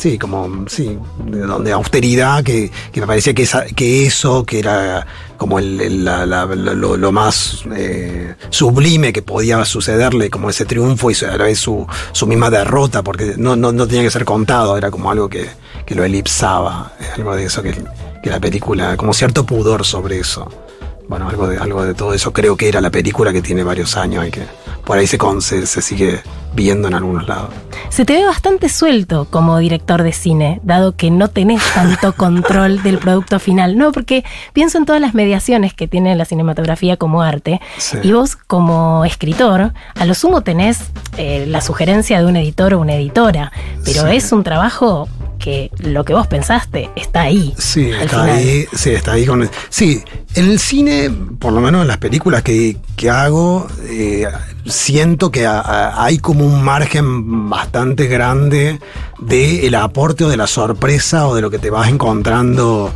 Sí, como, sí, de austeridad, que, que me parecía que, esa, que eso, que era como el, la- la- lo, lo más eh, sublime que podía sucederle, como ese triunfo y a la vez su, su misma derrota, porque no, no, no tenía que ser contado, era como algo que, que lo elipsaba, algo de eso que, que la película, como cierto pudor sobre eso. Bueno, algo de, algo de todo eso creo que era la película que tiene varios años y que por ahí se, con- se, se sigue viendo en algunos lados. Se te ve bastante suelto como director de cine, dado que no tenés tanto control del producto final. No, porque pienso en todas las mediaciones que tiene la cinematografía como arte. Sí. Y vos, como escritor, a lo sumo tenés eh, la sugerencia de un editor o una editora. Pero Sí. es un trabajo que lo que vos pensaste está ahí. Sí, está final. ahí, sí, está ahí con. Sí, en el cine, por lo menos en las películas que, que hago, eh, siento que hay como un margen bastante grande de el aporte o de la sorpresa o de lo que te vas encontrando.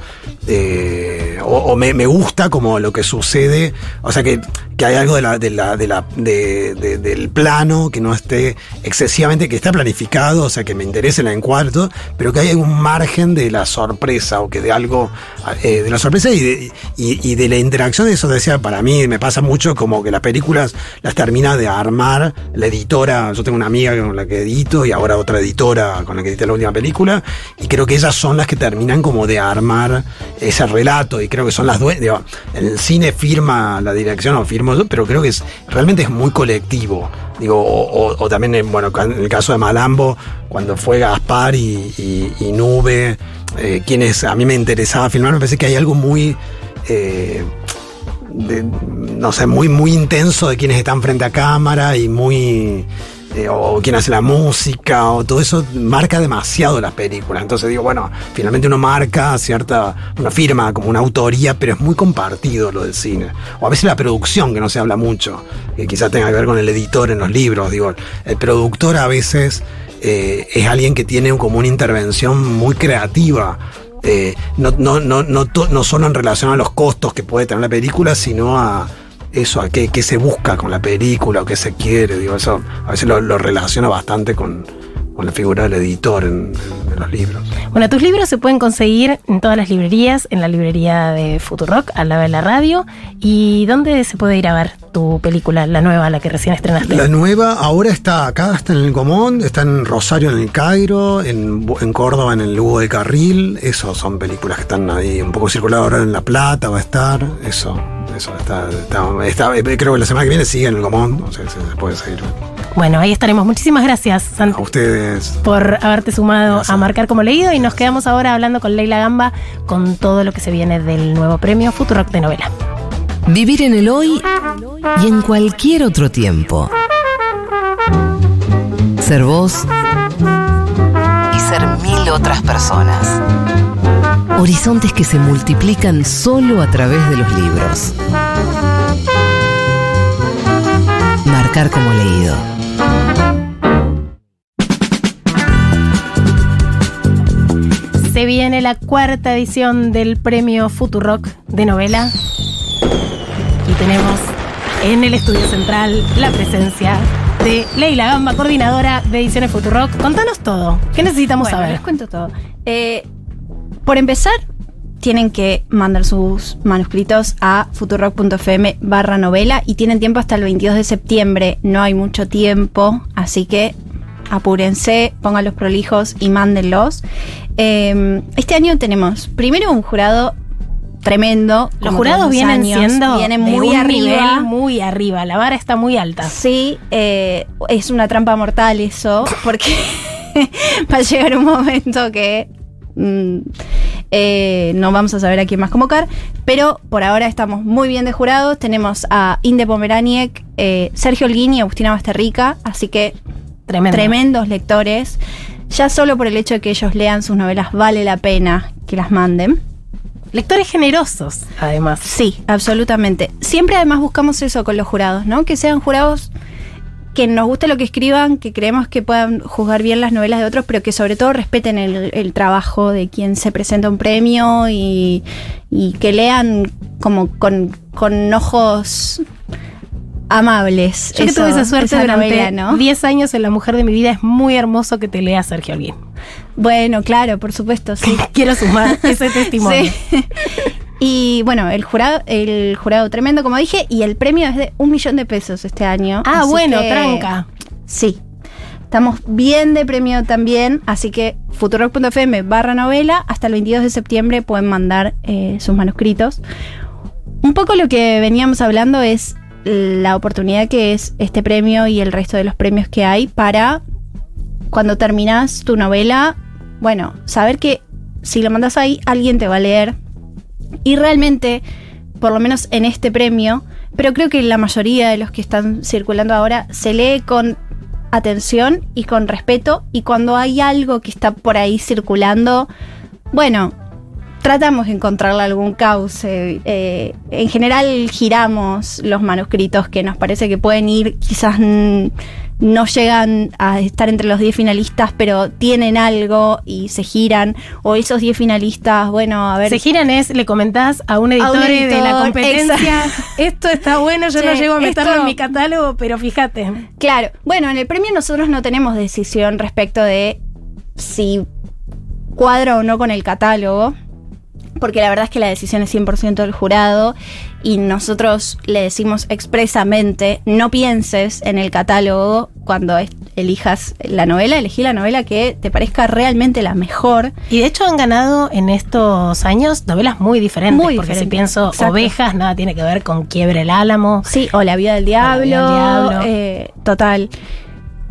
eh, o me, me gusta como lo que sucede. O sea que, que hay algo de la, de la, de la, de- de- del plano que no esté excesivamente, que está planificado, o sea que me interese la encuadro, pero que hay un margen de la sorpresa o que de algo, eh, de la sorpresa y de, y, y de la interacción, eso decía, para mí me pasa mucho como que las películas las termina de armar la editora, yo tengo una amiga con la que edito y ahora otra editora con la que edité la última película, y creo que ellas son las que terminan como de armar ese relato y creo que son las dueñas, el cine firma la dirección o firmo yo, pero creo que es, realmente es muy colectivo. Digo, o, también, en, bueno, en el caso de Malambo, cuando fue Gaspar y Nube, eh, quienes a mí me interesaba filmar, me parece que hay algo muy, eh, no sé, muy, muy intenso de quienes están frente a cámara y muy, eh, o quien hace la música, o todo eso marca demasiado las películas. Entonces digo, bueno, finalmente uno marca cierta, una firma como una autoría, pero es muy compartido lo del cine. O a veces la producción, que no se habla mucho, que quizás tenga que ver con el editor en los libros. Digo, el productor a veces eh, es alguien que tiene como una intervención muy creativa. Eh, no, no, no, no, no solo en relación a los costos que puede tener la película, sino a eso, a qué, qué se busca con la película o qué se quiere. Digo, eso a veces lo, lo relaciona bastante con, con la figura del editor en, en- en los libros. Bueno, tus libros se pueden conseguir en todas las librerías, en la librería de Futurock, al lado de la radio. ¿Y dónde se puede ir a ver tu película, la nueva, la que recién estrenaste? La nueva ahora está acá, está en el Comón, está en Rosario en el Cairo, en, Córdoba en el Lugo de Carril. Eso son películas que están ahí un poco circuladas ahora en La Plata, va a estar. Eso, eso está, está- está- eh, creo que la semana que viene sigue en el Comón, o sea, se, se puede seguir. Bueno, ahí estaremos. Muchísimas gracias, Santi. A ustedes. por haberte sumado Gracias. a marcar como leído y nos quedamos ahora hablando con Leila Gamba con todo lo que se viene del nuevo premio Futurock de novela. Vivir en el hoy y en cualquier otro tiempo. Ser vos y ser mil otras personas. Horizontes que se multiplican solo a través de los libros. Marcar como leído. Se viene la cuarta edición del premio Futurock de novela y tenemos en el estudio central la presencia de Leila Gamba, coordinadora de Ediciones Futurock. Contanos todo. ¿Qué necesitamos Bueno, saber? les cuento todo. Eh, por empezar, tienen que mandar sus manuscritos a futurock.fm barra novela y tienen tiempo hasta el 22 de septiembre. No hay mucho tiempo, así que apúrense, pongan los prolijos y mándenlos. Eh, este año tenemos primero un jurado tremendo. Los jurados vienen años, siendo vienen de muy un arriba. nivel muy arriba. La vara está muy alta. Sí, eh, es una trampa mortal eso, porque va a llegar un momento que mm, eh, no vamos a saber a quién más convocar, pero por ahora estamos muy bien de jurados. Tenemos a Inde Pomeraniec, eh, Sergio Holguín y Agustina Basterrica, así que Tremendo. tremendos lectores. Ya solo por el hecho de que ellos lean sus novelas vale la pena que las manden. Lectores generosos, además. Sí, absolutamente. Siempre además buscamos eso con los jurados, ¿no? Que sean jurados que nos guste lo que escriban, que creemos que puedan juzgar bien las novelas de otros, pero que sobre todo respeten el, el trabajo de quien se presenta un premio y, y que lean como con, con ojos amables. Yo que tuve esa suerte esa durante novela, ¿no? 10 años en La Mujer de mi Vida, es muy hermoso que te lea Sergio Alguín. Bueno, claro, por supuesto, sí. Quiero sumar ese testimonio. Sí. Y bueno, el jurado, el jurado tremendo, como dije, y el premio es de un millón de pesos este año. Ah, así bueno, que- tranca. Sí. Estamos bien de premio también, así que futurock.fm barra novela, hasta el 22 de septiembre pueden mandar eh, sus manuscritos. Un poco lo que veníamos hablando es la oportunidad que es este premio y el resto de los premios que hay para cuando terminas tu novela, bueno, saber que si lo mandas ahí, alguien te va a leer. Y realmente, por lo menos en este premio, pero creo que la mayoría de los que están circulando ahora se lee con atención y con respeto. Y cuando hay algo que está por ahí circulando, bueno, tratamos de encontrarle algún cauce. Eh, en general giramos los manuscritos que nos parece que pueden ir, quizás no llegan a estar entre los 10 finalistas, pero tienen algo y se giran. O esos 10 finalistas, bueno, a ver. Se giran es, le comentás a un editor, A un de la competencia, esto está bueno, yo no llego a meterlo esto- en mi catálogo, pero fíjate. Claro, bueno, en el premio nosotros no tenemos decisión respecto de si cuadra o no con el catálogo, porque la verdad es que la decisión es 100% del jurado y nosotros le decimos expresamente, no pienses en el catálogo cuando elijas la novela, elegí la novela que te parezca realmente la mejor. Y de hecho han ganado en estos años novelas muy diferentes, Muy porque si diferentes, pienso exacto. Ovejas, nada tiene que ver con Quiebre el Álamo. Sí, o La vida del diablo, vida del diablo. eh, total.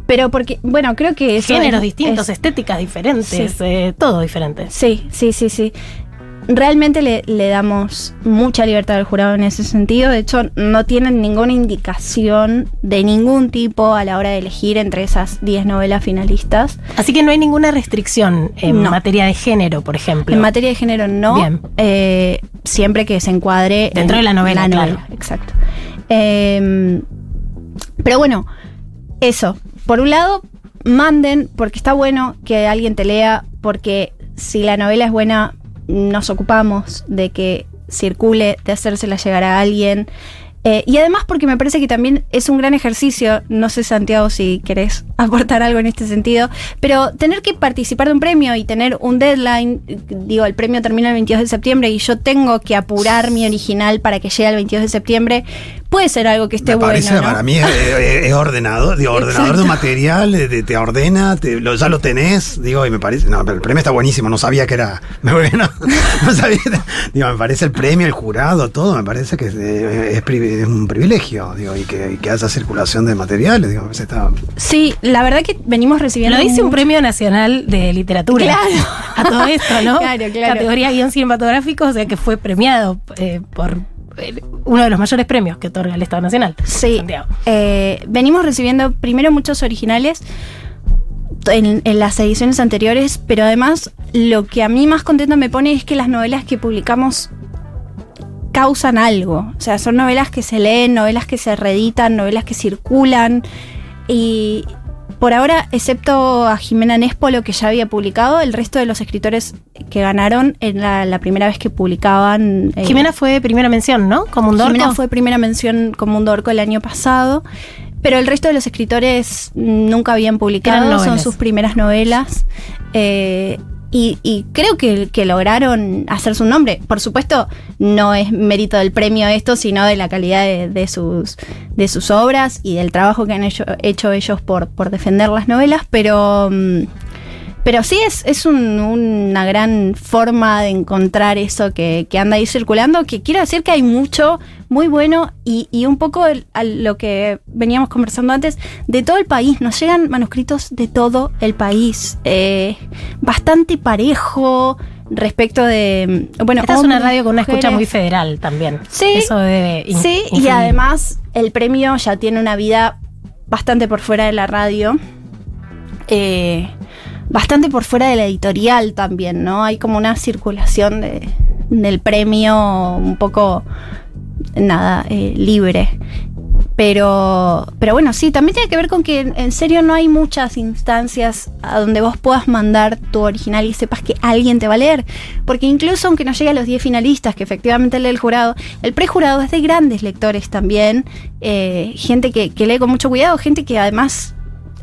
Pero porque, bueno, creo que Géneros es- distintos, es- estéticas diferentes, Sí. eh, todo diferente. Sí, sí, sí, sí. Realmente le, le damos mucha libertad al jurado en ese sentido. De hecho, no tienen ninguna indicación de ningún tipo a la hora de elegir entre esas 10 novelas finalistas. Así que no hay ninguna restricción en No. materia de género, por ejemplo. En materia de género, no. Bien. Eh, siempre que se encuadre Dentro en de la novela, claro. Exacto. Eh, pero bueno, eso. Por un lado, manden, porque está bueno que alguien te lea, porque si la novela es buena, nos ocupamos de que circule, de hacérsela llegar a alguien. Eh, y además porque me parece que también es un gran ejercicio, no sé Santiago si querés aportar algo en este sentido, pero tener que participar de un premio y tener un deadline, digo, el premio termina el 22 de septiembre y yo tengo que apurar mi original para que llegue el 22 de septiembre, puede ser algo que esté Me parece, bueno. ¿no? para mí es, es- es ordenado, digo, ordenador de un material, eh, te, te ordena, te- lo- ya lo tenés, digo, y me parece, no, pero el premio está buenísimo, no sabía que era, me volví- no, sabía, digo, me parece el premio, el jurado, todo, me parece que es, eh, es privi- es un privilegio, digo, y que, y que haya circulación de materiales, digo, me parece está, Sí, la verdad que venimos recibiendo... Lo dice un premio nacional de literatura. Claro. A todo esto, ¿no? Claro, claro. Categoría guion cinematográfico, o sea que fue premiado eh, por eh, uno de los mayores premios que otorga el Estado Nacional. Sí. Eh, venimos recibiendo primero muchos originales en, en las ediciones anteriores, pero además lo que a mí más contenta me pone es que las novelas que publicamos causan algo. O sea, son novelas que se leen, novelas que se reeditan, novelas que circulan. Y por ahora, excepto a Jimena Nespolo, que ya había publicado, el resto de los escritores que ganaron en la, la primera vez que publicaban. eh, Jimena fue primera mención, ¿no? Como un Jimena dorco. fue primera mención como un dorco el año pasado, pero el resto de los escritores nunca habían publicado, son sus primeras novelas. eh, y, y creo que, lograron hacer su nombre. Por supuesto, no es mérito del premio esto, sino de la calidad de, de sus, de sus obras y del trabajo que han hecho, hecho ellos por, por defender las novelas, pero... mm, pero sí es, es un- una gran forma de encontrar eso que, que anda ahí circulando, que quiero decir que hay mucho muy bueno y, y un poco el- a lo que veníamos conversando antes, de todo el país, nos llegan manuscritos de todo el país, eh, bastante parejo respecto de... Bueno, Esta es una radio con una escucha mujeres. muy federal también. Sí, Eso Sí, y además el premio ya tiene una vida bastante por fuera de la radio. eh, bastante por fuera de la editorial también, ¿no? Hay como una circulación de, del premio un poco, nada, eh, libre. Pero, pero bueno, sí, también tiene que ver con que en- serio no hay muchas instancias a donde vos puedas mandar tu original y sepas que alguien te va a leer. Porque incluso aunque no llegue a los 10 finalistas, que efectivamente lee el jurado, el prejurado es de grandes lectores también. eh, gente que, que lee con mucho cuidado, gente que además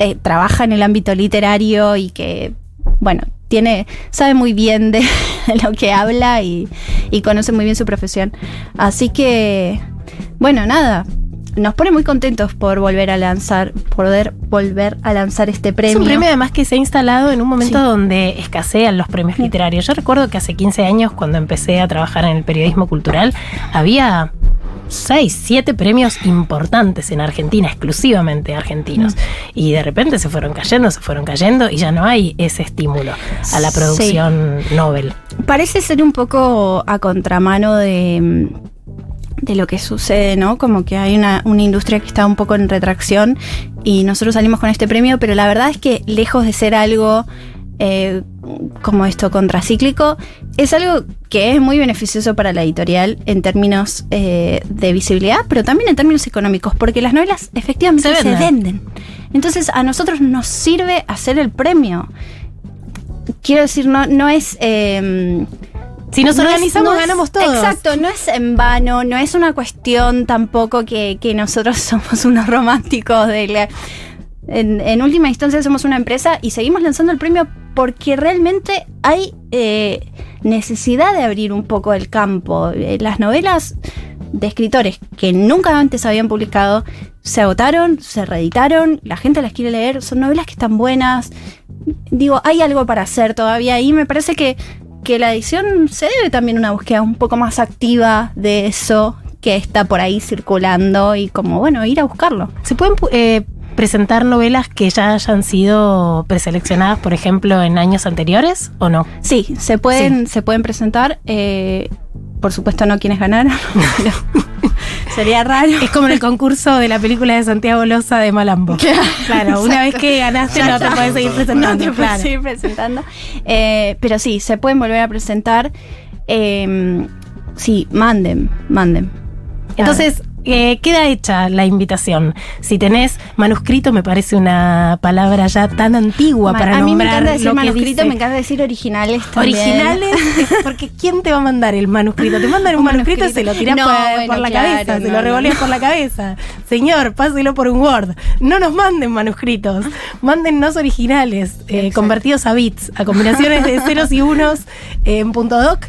eh, trabaja en el ámbito literario y que, bueno, tiene, sabe muy bien de lo que habla y, y conoce muy bien su profesión. Así que, bueno, nada. Nos pone muy contentos por volver a lanzar, poder volver a lanzar este premio. Es un premio además que se ha instalado en un momento Sí. donde escasean los premios literarios. Yo recuerdo que hace 15 años, cuando empecé a trabajar en el periodismo cultural, había 6, 7 premios importantes en Argentina, exclusivamente argentinos. Y de repente se fueron cayendo, se fueron cayendo y ya no hay ese estímulo a la Sí. producción Nobel. Parece ser un poco a contramano de, de lo que sucede, ¿no? Como que hay una, una industria que está un poco en retracción y nosotros salimos con este premio, pero la verdad es que lejos de ser algo eh, como esto contracíclico, es algo que es muy beneficioso para la editorial en términos eh, de visibilidad, pero también en términos económicos, porque las novelas efectivamente Se se venden. Entonces a nosotros nos sirve hacer el premio. Quiero decir, no, no es... eh, Si nos no es- organizamos, no ganamos todos. Exacto, no es en vano, no es una cuestión tampoco que, que nosotros somos unos románticos de la... En, en última instancia somos una empresa y seguimos lanzando el premio porque realmente hay eh, necesidad de abrir un poco el campo. Eh, las novelas de escritores que nunca antes habían publicado se agotaron, se reeditaron, la gente las quiere leer, son novelas que están buenas. Digo, hay algo para hacer todavía y me parece que, que la edición se debe también a una búsqueda un poco más activa de eso que está por ahí circulando y como, bueno, ir a buscarlo. ¿Se pueden pu- eh, presentar novelas que ya hayan sido preseleccionadas, por ejemplo, en años anteriores o no? Sí, se pueden, se pueden presentar. eh, por supuesto, no quienes ganaron. sería raro. Es como en el concurso de la película de Santiago Loza de Malambo. Claro, una vez que ganaste no te puedes seguir presentando. No te puedes claro. seguir presentando. Eh, pero sí, se pueden volver a presentar. Eh, sí, manden, manden. Entonces, eh, queda hecha la invitación. Si tenés manuscrito, me parece una palabra ya tan antigua para a mí me nombrar encanta decir manuscrito, me encanta decir originales también. Originales, porque ¿quién te va a mandar el manuscrito? Te mandan un, Un manuscrito, y manuscrito. se lo tirás No, por, bueno, por la claro, cabeza, se lo revoleas no. por la cabeza. Señor, páselo por un Word. No nos manden manuscritos, mándennos originales, eh, convertidos a bits, a combinaciones de ceros y unos eh, en punto doc.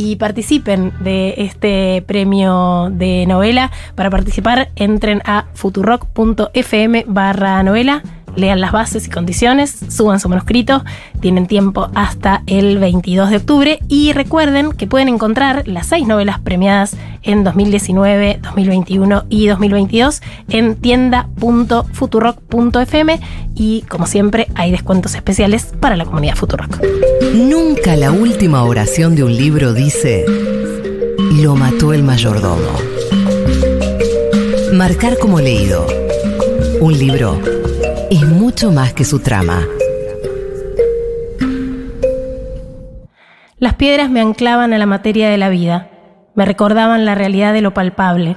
Y participen de este premio de novela. Para participar, entren a futurock.fm barra novela lean las bases y condiciones, suban su manuscrito, tienen tiempo hasta el 22 de octubre y recuerden que pueden encontrar las seis novelas premiadas en 2019, 2021 y 2022 en tienda.futurock.fm y como siempre hay descuentos especiales para la comunidad Futurock. Nunca la última oración de un libro dice, lo mató el mayordomo. Marcar como leído. Un libro es mucho más que su trama. Las piedras me anclaban a la materia de la vida, me recordaban la realidad de lo palpable.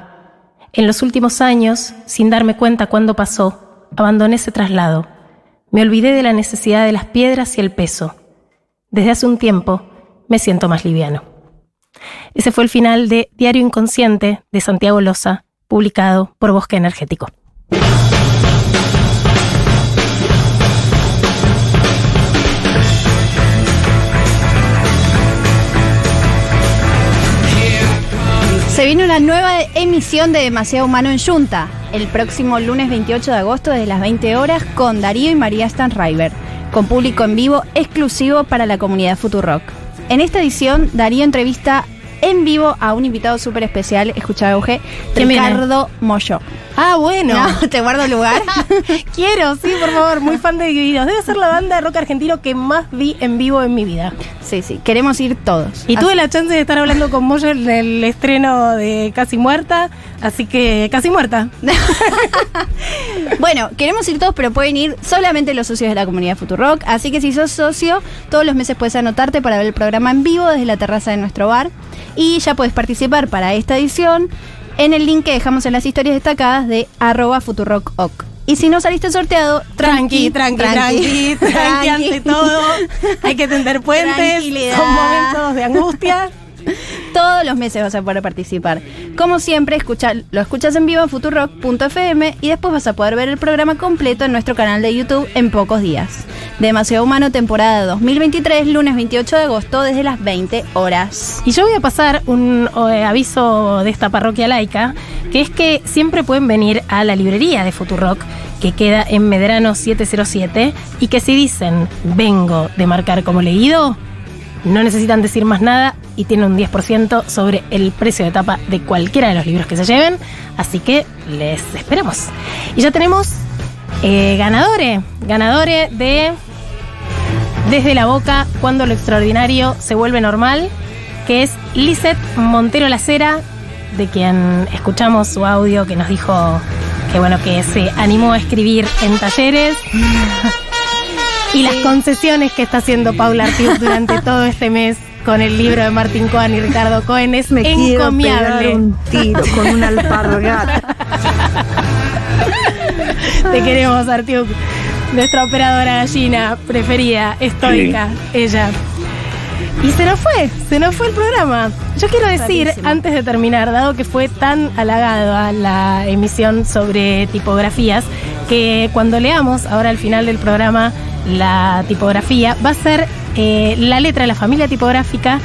En los últimos años, sin darme cuenta cuándo pasó, abandoné ese traslado. Me olvidé de la necesidad de las piedras y el peso. Desde hace un tiempo me siento más liviano. Ese fue el final de Diario Inconsciente de Santiago Loza, publicado por Bosque Energético. Una nueva emisión de Demasiado Humano en Junta, el próximo lunes 28 de agosto desde las 20 horas con Darío y María Stanriver, con público en vivo exclusivo para la comunidad Futurock. En esta edición, Darío entrevista en vivo a un invitado súper especial, escucha Euge. Ricardo Moyo. Ah, bueno. No, te guardo lugar. Quiero, sí, por favor, muy fan de Divididos. Debe ser la banda de rock argentino que más vi en vivo en mi vida. sí, sí, queremos ir todos. Y Así- tuve la chance de estar hablando con Moyo en el estreno de Casi Muerta, así que Casi Muerta. Bueno, queremos ir todos, pero pueden ir solamente los socios de la comunidad Futurock. Así que si sos socio, todos los meses puedes anotarte para ver el programa en vivo desde la terraza de nuestro bar. Y ya puedes participar para esta edición en el link que dejamos en las historias destacadas de arroba futurockok. Y si no saliste sorteado, Tranqui, tranqui, tranqui, tranqui, ante todo. Hay que tender puentes. Son momentos de angustia. Todos los meses vas a poder participar. Como siempre, lo escuchas en vivo en futurock.fm y después vas a poder ver el programa completo en nuestro canal de YouTube en pocos días. Demasiado Humano, temporada 2023, lunes 28 de agosto, desde las 20 horas. Y yo voy a pasar un eh, aviso de esta parroquia laica, que es que siempre pueden venir a la librería de Futurock, que queda en Medrano 707, y que si dicen vengo de marcar como leído, no necesitan decir más nada y tienen un 10% sobre el precio de tapa de cualquiera de los libros que se lleven, así que les esperamos. Y ya tenemos eh, ganadores, ganadores de Desde la Boca, cuando lo extraordinario se vuelve normal, que es Lizeth Montero Lacera, de quien escuchamos su audio que nos dijo que bueno, que se animó a escribir en talleres. Y las concesiones que está haciendo Paula Artiuk durante todo este mes con el libro de Martín Cohen y Ricardo Cohen es Me quiero encomiable. pegar un tiro con una alpargata. Te queremos, Artiuk. Nuestra operadora gallina preferida, estoica, ella. Y se nos fue, se nos fue el programa. Yo quiero decir, antes de terminar, dado que fue tan halagado a la emisión sobre tipografías, que cuando leamos ahora al final del programa la tipografía, va a ser eh, la letra de la familia tipográfica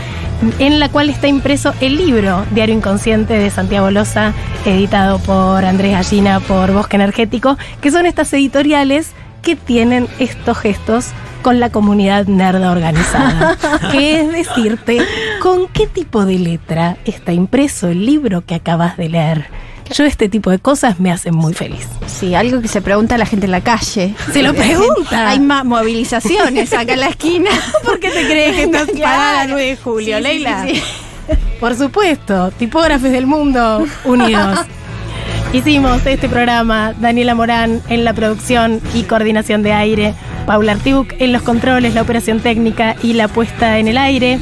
en la cual está impreso el libro Diario Inconsciente de Santiago Loza, editado por Andrés Gallina por Bosque Energético, que son estas editoriales que tienen estos gestos con la comunidad nerda organizada. que es decirte, ¿con qué tipo de letra está impreso el libro que acabas de leer? Yo este tipo de cosas me hacen muy feliz. Sí, algo que se pregunta la gente en la calle. Se lo pregunta. Hay más movilizaciones acá en la esquina. ¿Por qué te crees que estás Claro. parada el 9 de julio, Sí, Leila? sí, sí. Por supuesto, tipógrafes del mundo unidos. Hicimos este programa, Daniela Morán en la producción y coordinación de aire, Paula Artiuk en los controles, la operación técnica y la puesta en el aire,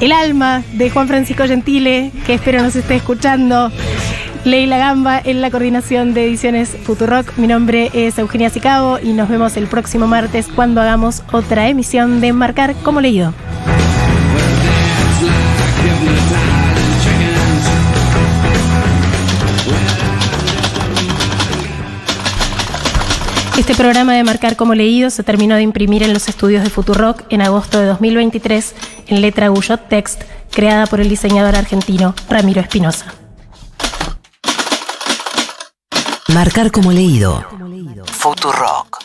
el alma de Juan Francisco Gentile, que espero nos esté escuchando, Leila Gamba en la coordinación de ediciones Futurock. Mi nombre es Eugenia Sicabo y nos vemos el próximo martes cuando hagamos otra emisión de Marcar como leído. Este programa de Marcar como leído se terminó de imprimir en los estudios de Futurock en agosto de 2023 en letra Guyot Text, creada por el diseñador argentino Ramiro Espinosa. Marcar como leído. Futurock.